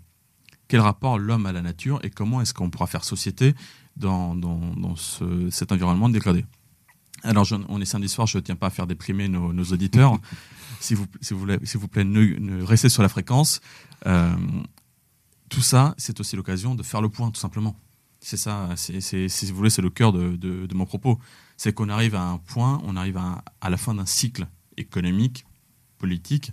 Quel rapport l'homme à la nature et comment est-ce qu'on pourra faire société dans, dans, cet environnement dégradé? Alors, on est samedi soir, je ne tiens pas à faire déprimer nos, auditeurs. si, vous, si, vous, s'il vous plaît, ne, restez sur la fréquence. Euh, tout ça, c'est aussi l'occasion de faire le point, tout simplement. C'est ça, c'est, si vous voulez, c'est le cœur de, mon propos. C'est qu'on arrive à un point, on arrive à, la fin d'un cycle économique, politique,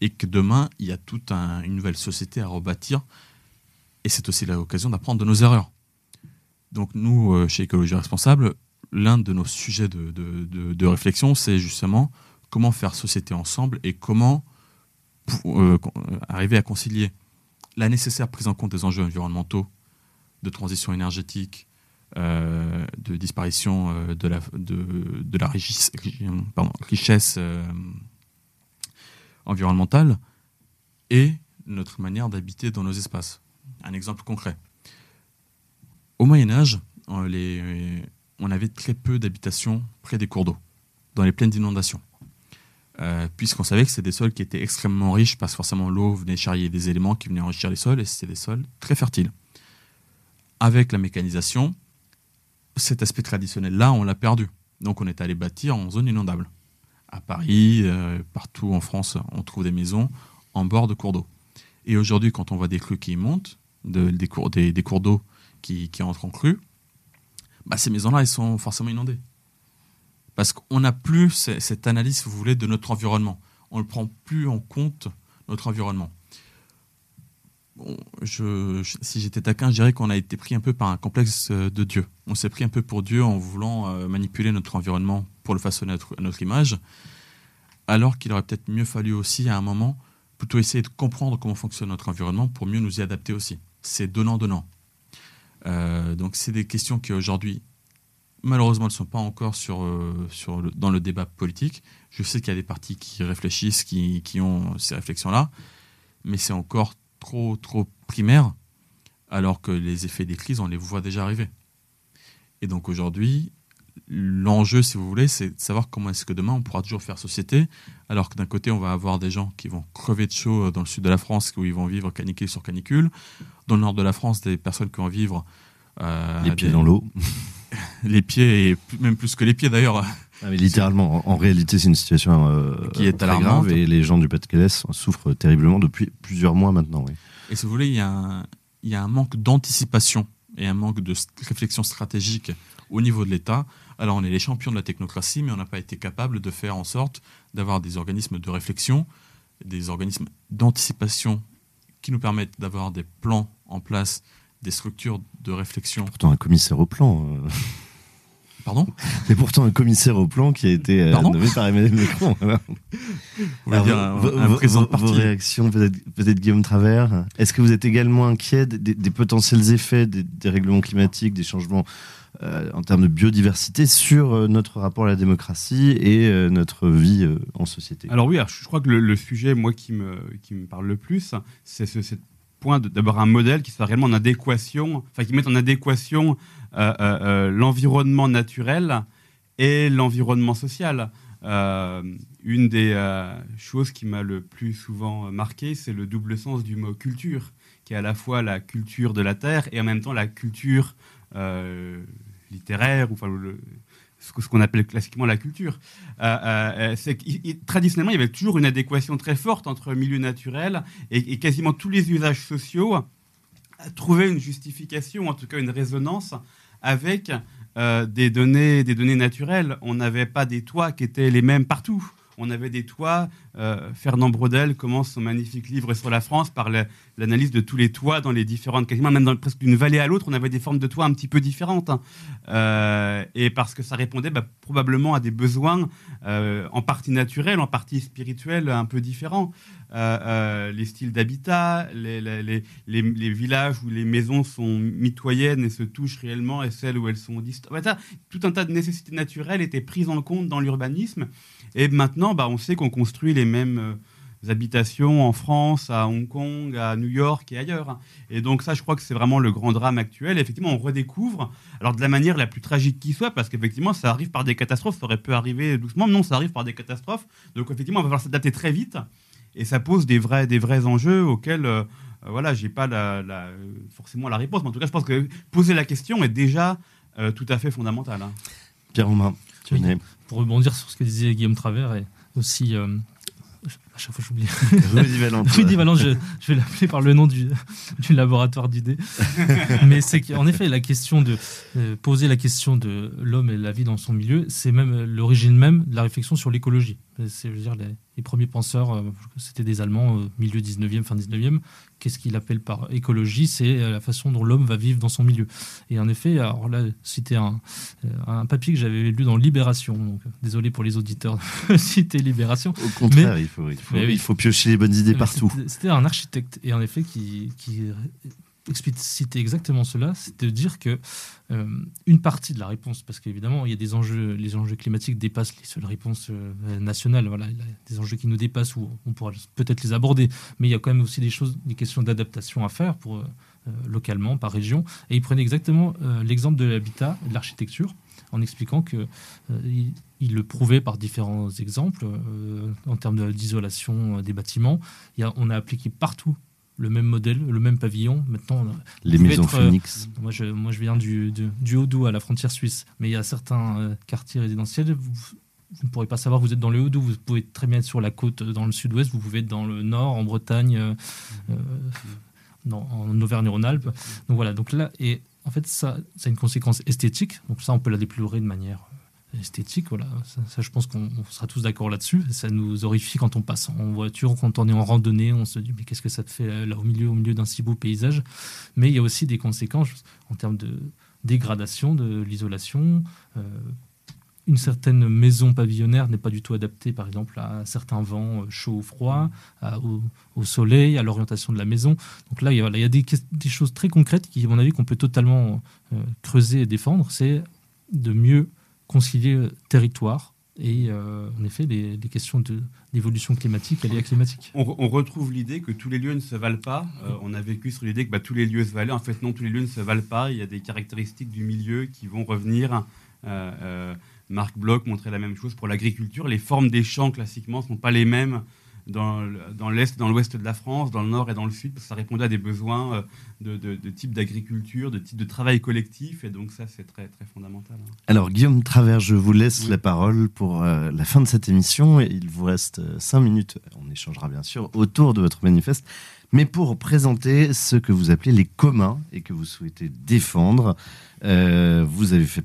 et que demain, il y a toute une nouvelle société à rebâtir. Et c'est aussi l'occasion d'apprendre de nos erreurs. Donc nous, euh, chez Écologie Responsable, l'un de nos sujets de, de réflexion, c'est justement comment faire société ensemble et comment euh, arriver à concilier la nécessaire prise en compte des enjeux environnementaux, de transition énergétique, euh, de disparition euh, de la, de, la richesse, euh, environnementale et notre manière d'habiter dans nos espaces. Un exemple concret. Au Moyen Âge, on avait très peu d'habitations près des cours d'eau, dans les plaines d'inondation. Euh, puisqu'on savait que c'était des sols qui étaient extrêmement riches, parce que forcément l'eau venait charrier des éléments qui venaient enrichir les sols, et c'était des sols très fertiles. Avec la mécanisation, cet aspect traditionnel-là, on l'a perdu. Donc on est allé bâtir en zone inondable. À Paris, euh, partout en France, on trouve des maisons en bord de cours d'eau. Et aujourd'hui, quand on voit des crues qui montent, des, cours, d'eau qui, entrent en crue, bah, ces maisons-là, elles sont forcément inondées. Parce qu'on n'a plus cette analyse, si vous voulez, de notre environnement. On ne prend plus en compte notre environnement. je, si j'étais taquin, je dirais qu'on a été pris un peu par un complexe de Dieu. On s'est pris un peu pour Dieu en voulant manipuler notre environnement pour le façonner à notre image alors qu'il aurait peut-être mieux fallu aussi à un moment plutôt essayer de comprendre comment fonctionne notre environnement pour mieux nous y adapter aussi. C'est donnant-donnant. Euh, donc c'est des questions qui aujourd'hui, malheureusement, ne sont pas encore sur, euh, dans le débat politique. Je sais qu'il y a des partis qui réfléchissent, qui ont ces réflexions-là, mais c'est encore trop, trop primaire, alors que les effets des crises, on les voit déjà arriver. Et donc aujourd'hui, l'enjeu, si vous voulez, c'est de savoir comment est-ce que demain on pourra toujours faire société, alors que d'un côté on va avoir des gens qui vont crever de chaud dans le sud de la France, où ils vont vivre canicule sur canicule, dans le nord de la France des personnes qui vont vivre euh, les pieds dans l'eau, les pieds et même plus que les pieds d'ailleurs. Ah, littéralement, en, réalité, c'est une situation euh, qui est très grave et les gens du Pas-de-Calais souffrent terriblement depuis plusieurs mois maintenant. Et si vous voulez, il y a il y a un manque d'anticipation et un manque de réflexion stratégique au niveau de l'État alors on est les champions de la technocratie, mais on n'a pas été capable de faire en sorte d'avoir des organismes de réflexion, des organismes d'anticipation qui nous permettent d'avoir des plans en place, des structures de réflexion. Pourtant un commissaire au plan. Euh. Pardon? Mais pourtant un commissaire au plan qui a été euh, nommé par Emmanuel Macron. Vous dire un, vos, vos, réactions, peut-être Guillaume Travers. Est-ce que vous êtes également inquiet des, potentiels effets des, des, règlements climatiques, des changements euh, en termes de biodiversité sur euh, notre rapport à la démocratie et euh, notre vie en société. Alors oui, je crois que le, sujet, moi, qui me, qui me parle le plus, c'est ce, point d'abord un modèle qui soit réellement en adéquation, enfin qui mette en adéquation l'environnement naturel et l'environnement social. une des choses qui m'a le plus souvent marqué, c'est le double sens du mot culture, qui est à la fois la culture de la terre et en même temps la culture littéraire, ou ce qu'on appelle classiquement la culture. Euh, euh, traditionnellement, il y avait toujours une adéquation très forte entre milieu naturel et, quasiment tous les usages sociaux trouvaient une justification, en tout cas une résonance avec des, données, des données naturelles. On n'avait pas des toits qui étaient les mêmes partout on avait des toits. Euh, Fernand Brodel commence son magnifique livre sur la France par l'analyse de tous les toits dans les différentes, quasiment même dans presque d'une vallée à l'autre, on avait des formes de toits un petit peu différentes. Hein. Euh, et parce que ça répondait bah, probablement à des besoins euh, en partie naturels, en partie spirituels un peu différents. les styles d'habitat, les, les, villages où les maisons sont mitoyennes et se touchent réellement et celles où elles sont distantes. tout un tas de nécessités naturelles étaient prises en compte dans l'urbanisme. Et maintenant, bah, on sait qu'on construit les mêmes euh, habitations en France, à Hong Kong, à New York et ailleurs. Et donc ça, je crois que c'est vraiment le grand drame actuel. effectivement, on redécouvre, alors de la manière la plus tragique qui soit, parce qu'effectivement, ça arrive par des catastrophes, ça aurait pu arriver doucement, non, ça arrive par des catastrophes. Donc effectivement, on va falloir s'adapter très vite. Et ça pose des vrais, des vrais enjeux auxquels... Euh, euh, voilà, j'ai pas forcément la réponse, mais en tout cas, je pense que poser la question est déjà tout à fait fondamental. Hein. Pierre Romain, oui pour rebondir sur ce que disait Guillaume Travers et aussi euh, à chaque fois j'oublie. Rudy Valente. Rudy Valente, je, vais l'appeler par le nom du, du laboratoire d'idées. Mais c'est qu'en effet, la question de euh, poser la question de l'homme et la vie dans son milieu, c'est même l'origine même de la réflexion sur l'écologie. C'est, je veux dire, les, les premiers penseurs, euh, c'était des Allemands milieu 19e, fin 19e. Qu'est-ce qu'il appelle par écologie C'est euh, la façon dont l'homme va vivre dans son milieu. Et en effet, alors là, c'était un, euh, un papier que j'avais lu dans Libération. Donc, désolé pour les auditeurs de citer Libération. Au contraire, il, faut, il, faut, piocher les bonnes idées partout. C'était un architecte, et en effet, qui, qui explicitait exactement cela, c'est de dire que euh, une partie de la réponse, parce qu'évidemment, il y a des enjeux, les enjeux climatiques dépassent les seules réponses euh, nationales. Voilà, des enjeux qui nous dépassent où on pourra peut-être les aborder, mais il y a quand même aussi des choses, des questions d'adaptation à faire pour euh, localement, par région. Et il prenait exactement l'exemple de l'habitat, de l'architecture, en expliquant que il, le prouvait par différents exemples en termes d'isolation des bâtiments. Il y a, on a appliqué partout le même modèle, le même pavillon. Maintenant, les maisons euh, Phoenix. moi, je, moi, je viens du, du, Haut-Doubs à la frontière suisse, mais il y a certains euh, quartiers résidentiels. Vous, ne pourrez pas savoir, vous êtes dans le Haut-Doubs, vous pouvez très bien être sur la côte dans le sud-ouest, vous pouvez être dans le nord, en Bretagne, euh, en Auvergne-Rhône-Alpes. Donc voilà, donc là, et en fait, ça, ça a une conséquence esthétique. Donc ça, on peut la déplorer de manière esthétique. Voilà, ça, je pense qu'on sera tous d'accord là-dessus. Ça nous horrifie quand on passe en voiture, quand on est en randonnée, on se dit mais qu'est-ce que ça te fait là au milieu, au milieu d'un si beau paysage? Mais il y a aussi des conséquences en termes de dégradation de l'isolation. Euh, une certaine maison pavillonnaire n'est pas du tout adaptée, par exemple, à certains vents euh, chauds ou froids, au, soleil, à l'orientation de la maison. Donc là, il y a, des, choses très concrètes qui, à mon avis, qu'on peut totalement creuser et défendre. C'est de mieux concilier euh, territoire et euh, en effet les, questions d'évolution climatique et liées climatique. On, on retrouve l'idée que tous les lieux ne se valent pas. Euh, on a vécu sur l'idée que bah, tous les lieux se valaient. En fait, non, tous les lieux ne se valent pas. Il y a des caractéristiques du milieu qui vont revenir. Marc Bloch montrait la même chose pour l'agriculture. Les formes des champs, classiquement, ne sont pas les mêmes dans, dans l'Est, dans l'Ouest de la France, dans le Nord et dans le Sud, parce que ça répondait à des besoins euh, de, de, type d'agriculture, de type de travail collectif, et donc ça, c'est très, très fondamental. Hein. Alors, Guillaume Travers, je vous laisse la parole pour euh, la fin de cette émission. Il vous reste euh, cinq minutes, on échangera bien sûr autour de votre manifeste, mais pour présenter ce que vous appelez les communs et que vous souhaitez défendre. vous avez fait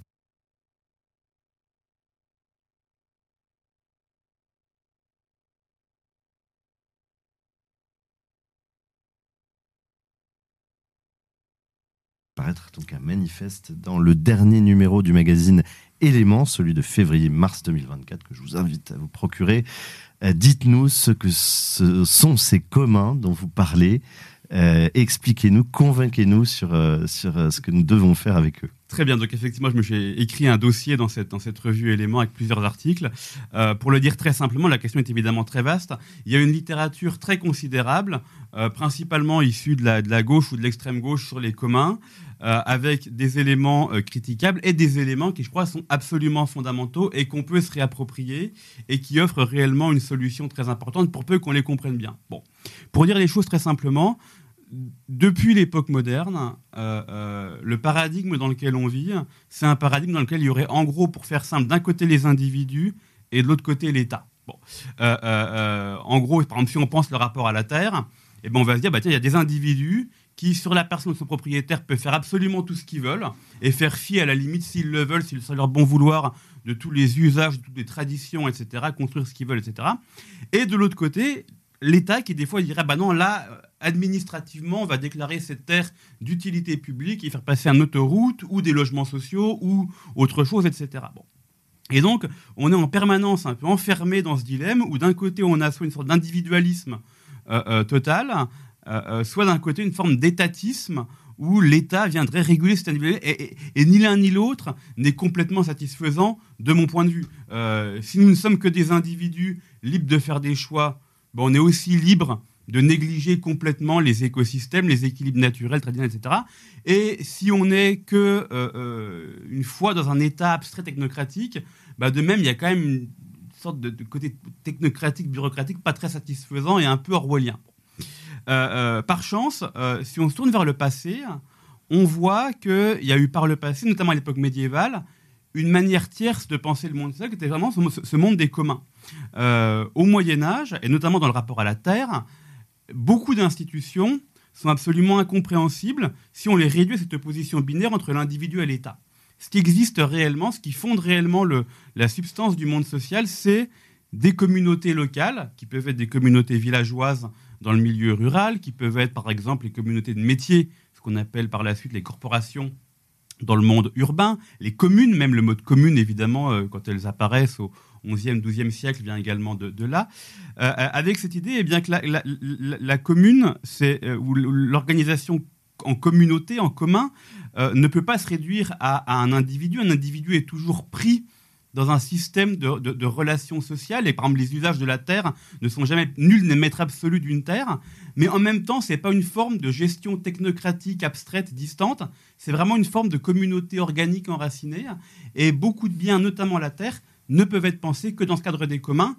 paraître donc un manifeste dans le dernier numéro du magazine Éléments, celui de février-mars 2024, que je vous invite à vous procurer. Euh, dites-nous ce que sont ces communs dont vous parlez. Euh, expliquez-nous, convainquez-nous sur, euh, sur ce que nous devons faire avec eux. Très bien, donc effectivement, je me suis écrit un dossier dans cette, dans cette revue Éléments avec plusieurs articles. Pour le dire très simplement, la question est évidemment très vaste. Il y a une littérature très considérable, principalement issue de la, de la gauche ou de l'extrême gauche sur les communs, avec des éléments critiquables et des éléments qui, je crois, sont absolument fondamentaux et qu'on peut se réapproprier et qui offrent réellement une solution très importante pour peu qu'on les comprenne bien. Bon, pour dire les choses très simplement, depuis l'époque moderne, euh, euh, le paradigme dans lequel on vit, c'est un paradigme dans lequel il y aurait, en gros, pour faire simple, d'un côté les individus et de l'autre côté l'État. Bon. Euh, en gros, par exemple, si on pense le rapport à la terre, eh ben on va se dire, bah, tiens, il y a des individus qui, sur la personne de son propriétaire, peuvent faire absolument tout ce qu'ils veulent et faire fi, à la limite, s'ils le veulent, s'ils sont leur bon vouloir, de tous les usages, de toutes les traditions, etc., construire ce qu'ils veulent, etc. Et de l'autre côté, l'État qui des fois dirait bah non là euh, administrativement on va déclarer cette terre d'utilité publique et faire passer une autoroute ou des logements sociaux ou autre chose etc. Bon. Et donc on est en permanence un peu enfermé dans ce dilemme où d'un côté on a soit une sorte d'individualisme euh, euh, total, soit d'un côté une forme d'étatisme où l'État viendrait réguler cet individualisme et, et ni l'un ni l'autre n'est complètement satisfaisant de mon point de vue. si nous ne sommes que des individus libres de faire des choix on est aussi libre de négliger complètement les écosystèmes, les équilibres naturels, traditionnels, etc. Et si on n'est que euh, euh, une fois dans un état abstrait technocratique, bah, de même, il y a quand même une sorte de, côté technocratique, bureaucratique, pas très satisfaisant et un peu orwellien. Euh, par chance, si on se tourne vers le passé, on voit qu'il y a eu par le passé, notamment à l'époque médiévale, une manière tierce de penser le monde social qui était vraiment ce, monde des communs. Euh, au Moyen Âge, et notamment dans le rapport à la Terre, beaucoup d'institutions sont absolument incompréhensibles si on les réduit à cette opposition binaire entre l'individu et l'État. Ce qui existe réellement, ce qui fonde réellement le, la substance du monde social, c'est des communautés locales, qui peuvent être des communautés villageoises dans le milieu rural, qui peuvent être par exemple les communautés de métiers, ce qu'on appelle par la suite les corporations dans le monde urbain. Les communes, même le mot commune, évidemment, euh, quand elles apparaissent au XIe, XIIe siècle, vient également de, là. Euh, avec cette idée, eh bien que la, commune, c'est euh, ou l'organisation en communauté, en commun, ne peut pas se réduire à, un individu. Un individu est toujours pris dans un système de, relations sociales. Et par exemple, les usages de la terre ne sont jamais, nul n'est maître absolu d'une terre. Mais en même temps, ce n'est pas une forme de gestion technocratique, abstraite, distante. C'est vraiment une forme de communauté organique enracinée. Et beaucoup de biens, notamment la terre, ne peuvent être pensés que dans ce cadre des communs.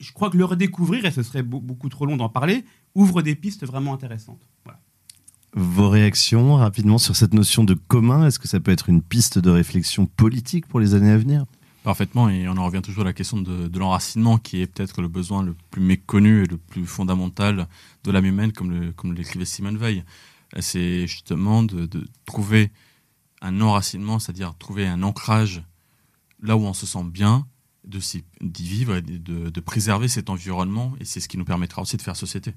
Je crois que le redécouvrir, et ce serait beaucoup trop long d'en parler, ouvre des pistes vraiment intéressantes. Vos réactions rapidement sur cette notion de commun, est-ce que ça peut être une piste de réflexion politique pour les années à venir? Parfaitement, et on en revient toujours à la question de, l'enracinement, qui est peut-être le besoin le plus méconnu et le plus fondamental de l'âme humaine, comme, l'écrivait Simone Veil. C'est justement de, trouver un enracinement, c'est-à-dire trouver un ancrage là où on se sent bien, d'y vivre et de, de, préserver cet environnement. Et c'est ce qui nous permettra aussi de faire société.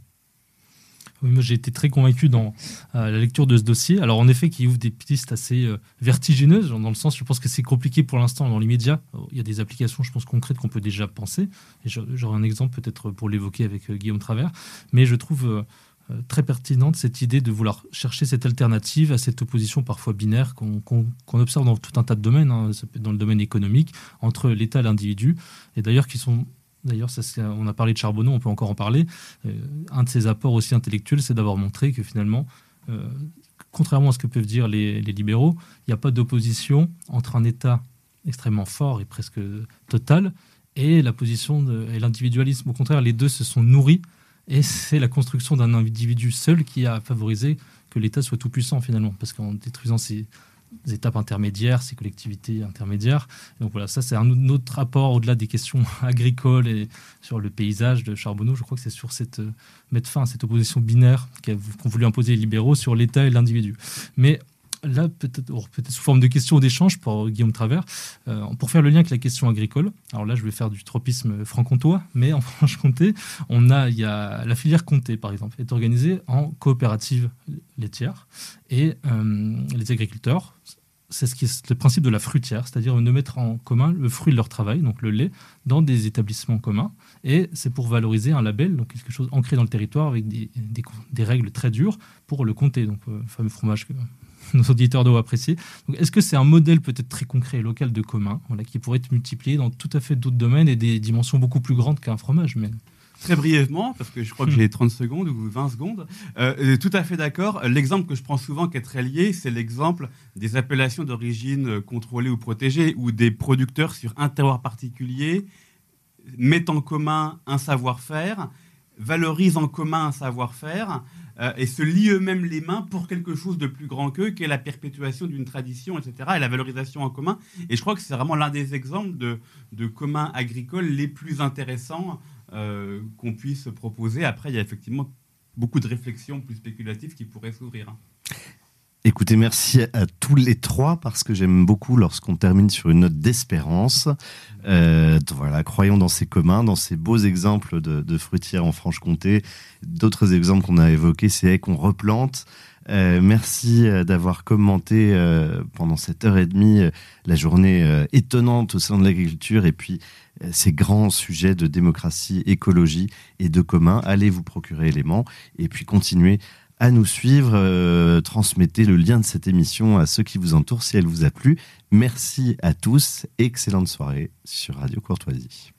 Oui, moi j'ai été très convaincu dans euh, la lecture de ce dossier. Alors en effet, qui ouvre des pistes assez euh, vertigineuses, dans le sens, je pense que c'est compliqué pour l'instant dans l'immédiat. Il y a des applications, je pense, concrètes qu'on peut déjà penser. Et j'aurai un exemple peut-être pour l'évoquer avec euh, Guillaume Travers. Mais je trouve très pertinente cette idée de vouloir chercher cette alternative à cette opposition parfois binaire qu'on observe dans tout un tas de domaines, hein, dans le domaine économique, entre l'État et l'individu, et d'ailleurs qui sont D'ailleurs, on a parlé de Charbonneau, on peut encore en parler. Euh, un de ses apports aussi intellectuels, c'est d'avoir montré que finalement, euh, contrairement à ce que peuvent dire les, libéraux, il n'y a pas d'opposition entre un État extrêmement fort et presque total et la position et l'individualisme. Au contraire, les deux se sont nourris et c'est la construction d'un individu seul qui a favorisé que l'État soit tout puissant finalement, parce qu'en détruisant ces, étapes intermédiaires, ces collectivités intermédiaires. Donc voilà, ça c'est un autre rapport au-delà des questions agricoles et sur le paysage de Charbonneau. Je crois que c'est sur cette euh, mettre fin à cette opposition binaire qu'ont voulu imposer les libéraux sur l'État et l'individu. Mais là, peut-être peut sous forme de question ou d'échange pour Guillaume Travers, euh, pour faire le lien avec la question agricole. Alors là, je vais faire du tropisme franc-comtois, mais en Franche-Comté, on a, il y a la filière comté, par exemple, est organisée en coopérative laitière. Et euh, les agriculteurs, c'est ce le principe de la fruitière, c'est-à-dire de mettre en commun le fruit de leur travail, donc le lait, dans des établissements communs. Et c'est pour valoriser un label, donc quelque chose ancré dans le territoire avec des, des, règles très dures pour le compter, donc le euh, fameux fromage nos auditeurs doivent apprécier. Est-ce que c'est un modèle peut-être très concret et local de commun, voilà, qui pourrait être multiplié dans tout à fait d'autres domaines et des dimensions beaucoup plus grandes qu'un fromage mais... Très brièvement, parce que je crois que j'ai 30 secondes ou 20 secondes. Euh, tout à fait d'accord. L'exemple que je prends souvent qui est très lié, c'est l'exemple des appellations d'origine contrôlée ou protégée, où des producteurs sur un terroir particulier mettent en commun un savoir-faire, valorisent en commun un savoir-faire, euh, et se lient eux-mêmes les mains pour quelque chose de plus grand qu'eux, qui est la perpétuation d'une tradition, etc., et la valorisation en commun. Et je crois que c'est vraiment l'un des exemples de, de communs agricoles les plus intéressants euh, qu'on puisse proposer. Après, il y a effectivement beaucoup de réflexions plus spéculatives qui pourraient s'ouvrir. Écoutez, merci à tous les trois parce que j'aime beaucoup lorsqu'on termine sur une note d'espérance. Euh, voilà, croyons dans ces communs, dans ces beaux exemples de, fruitières en Franche-Comté. D'autres exemples qu'on a évoqués, c'est qu'on replante. Euh, merci euh, d'avoir commenté pendant cette heure et demie la journée étonnante au sein de l'agriculture et puis ces grands sujets de démocratie, écologie et de commun. Allez vous procurer éléments et puis continuez à nous suivre. Euh, transmettez le lien de cette émission à ceux qui vous entourent si elle vous a plu. Merci à tous. Excellente soirée sur Radio Courtoisie.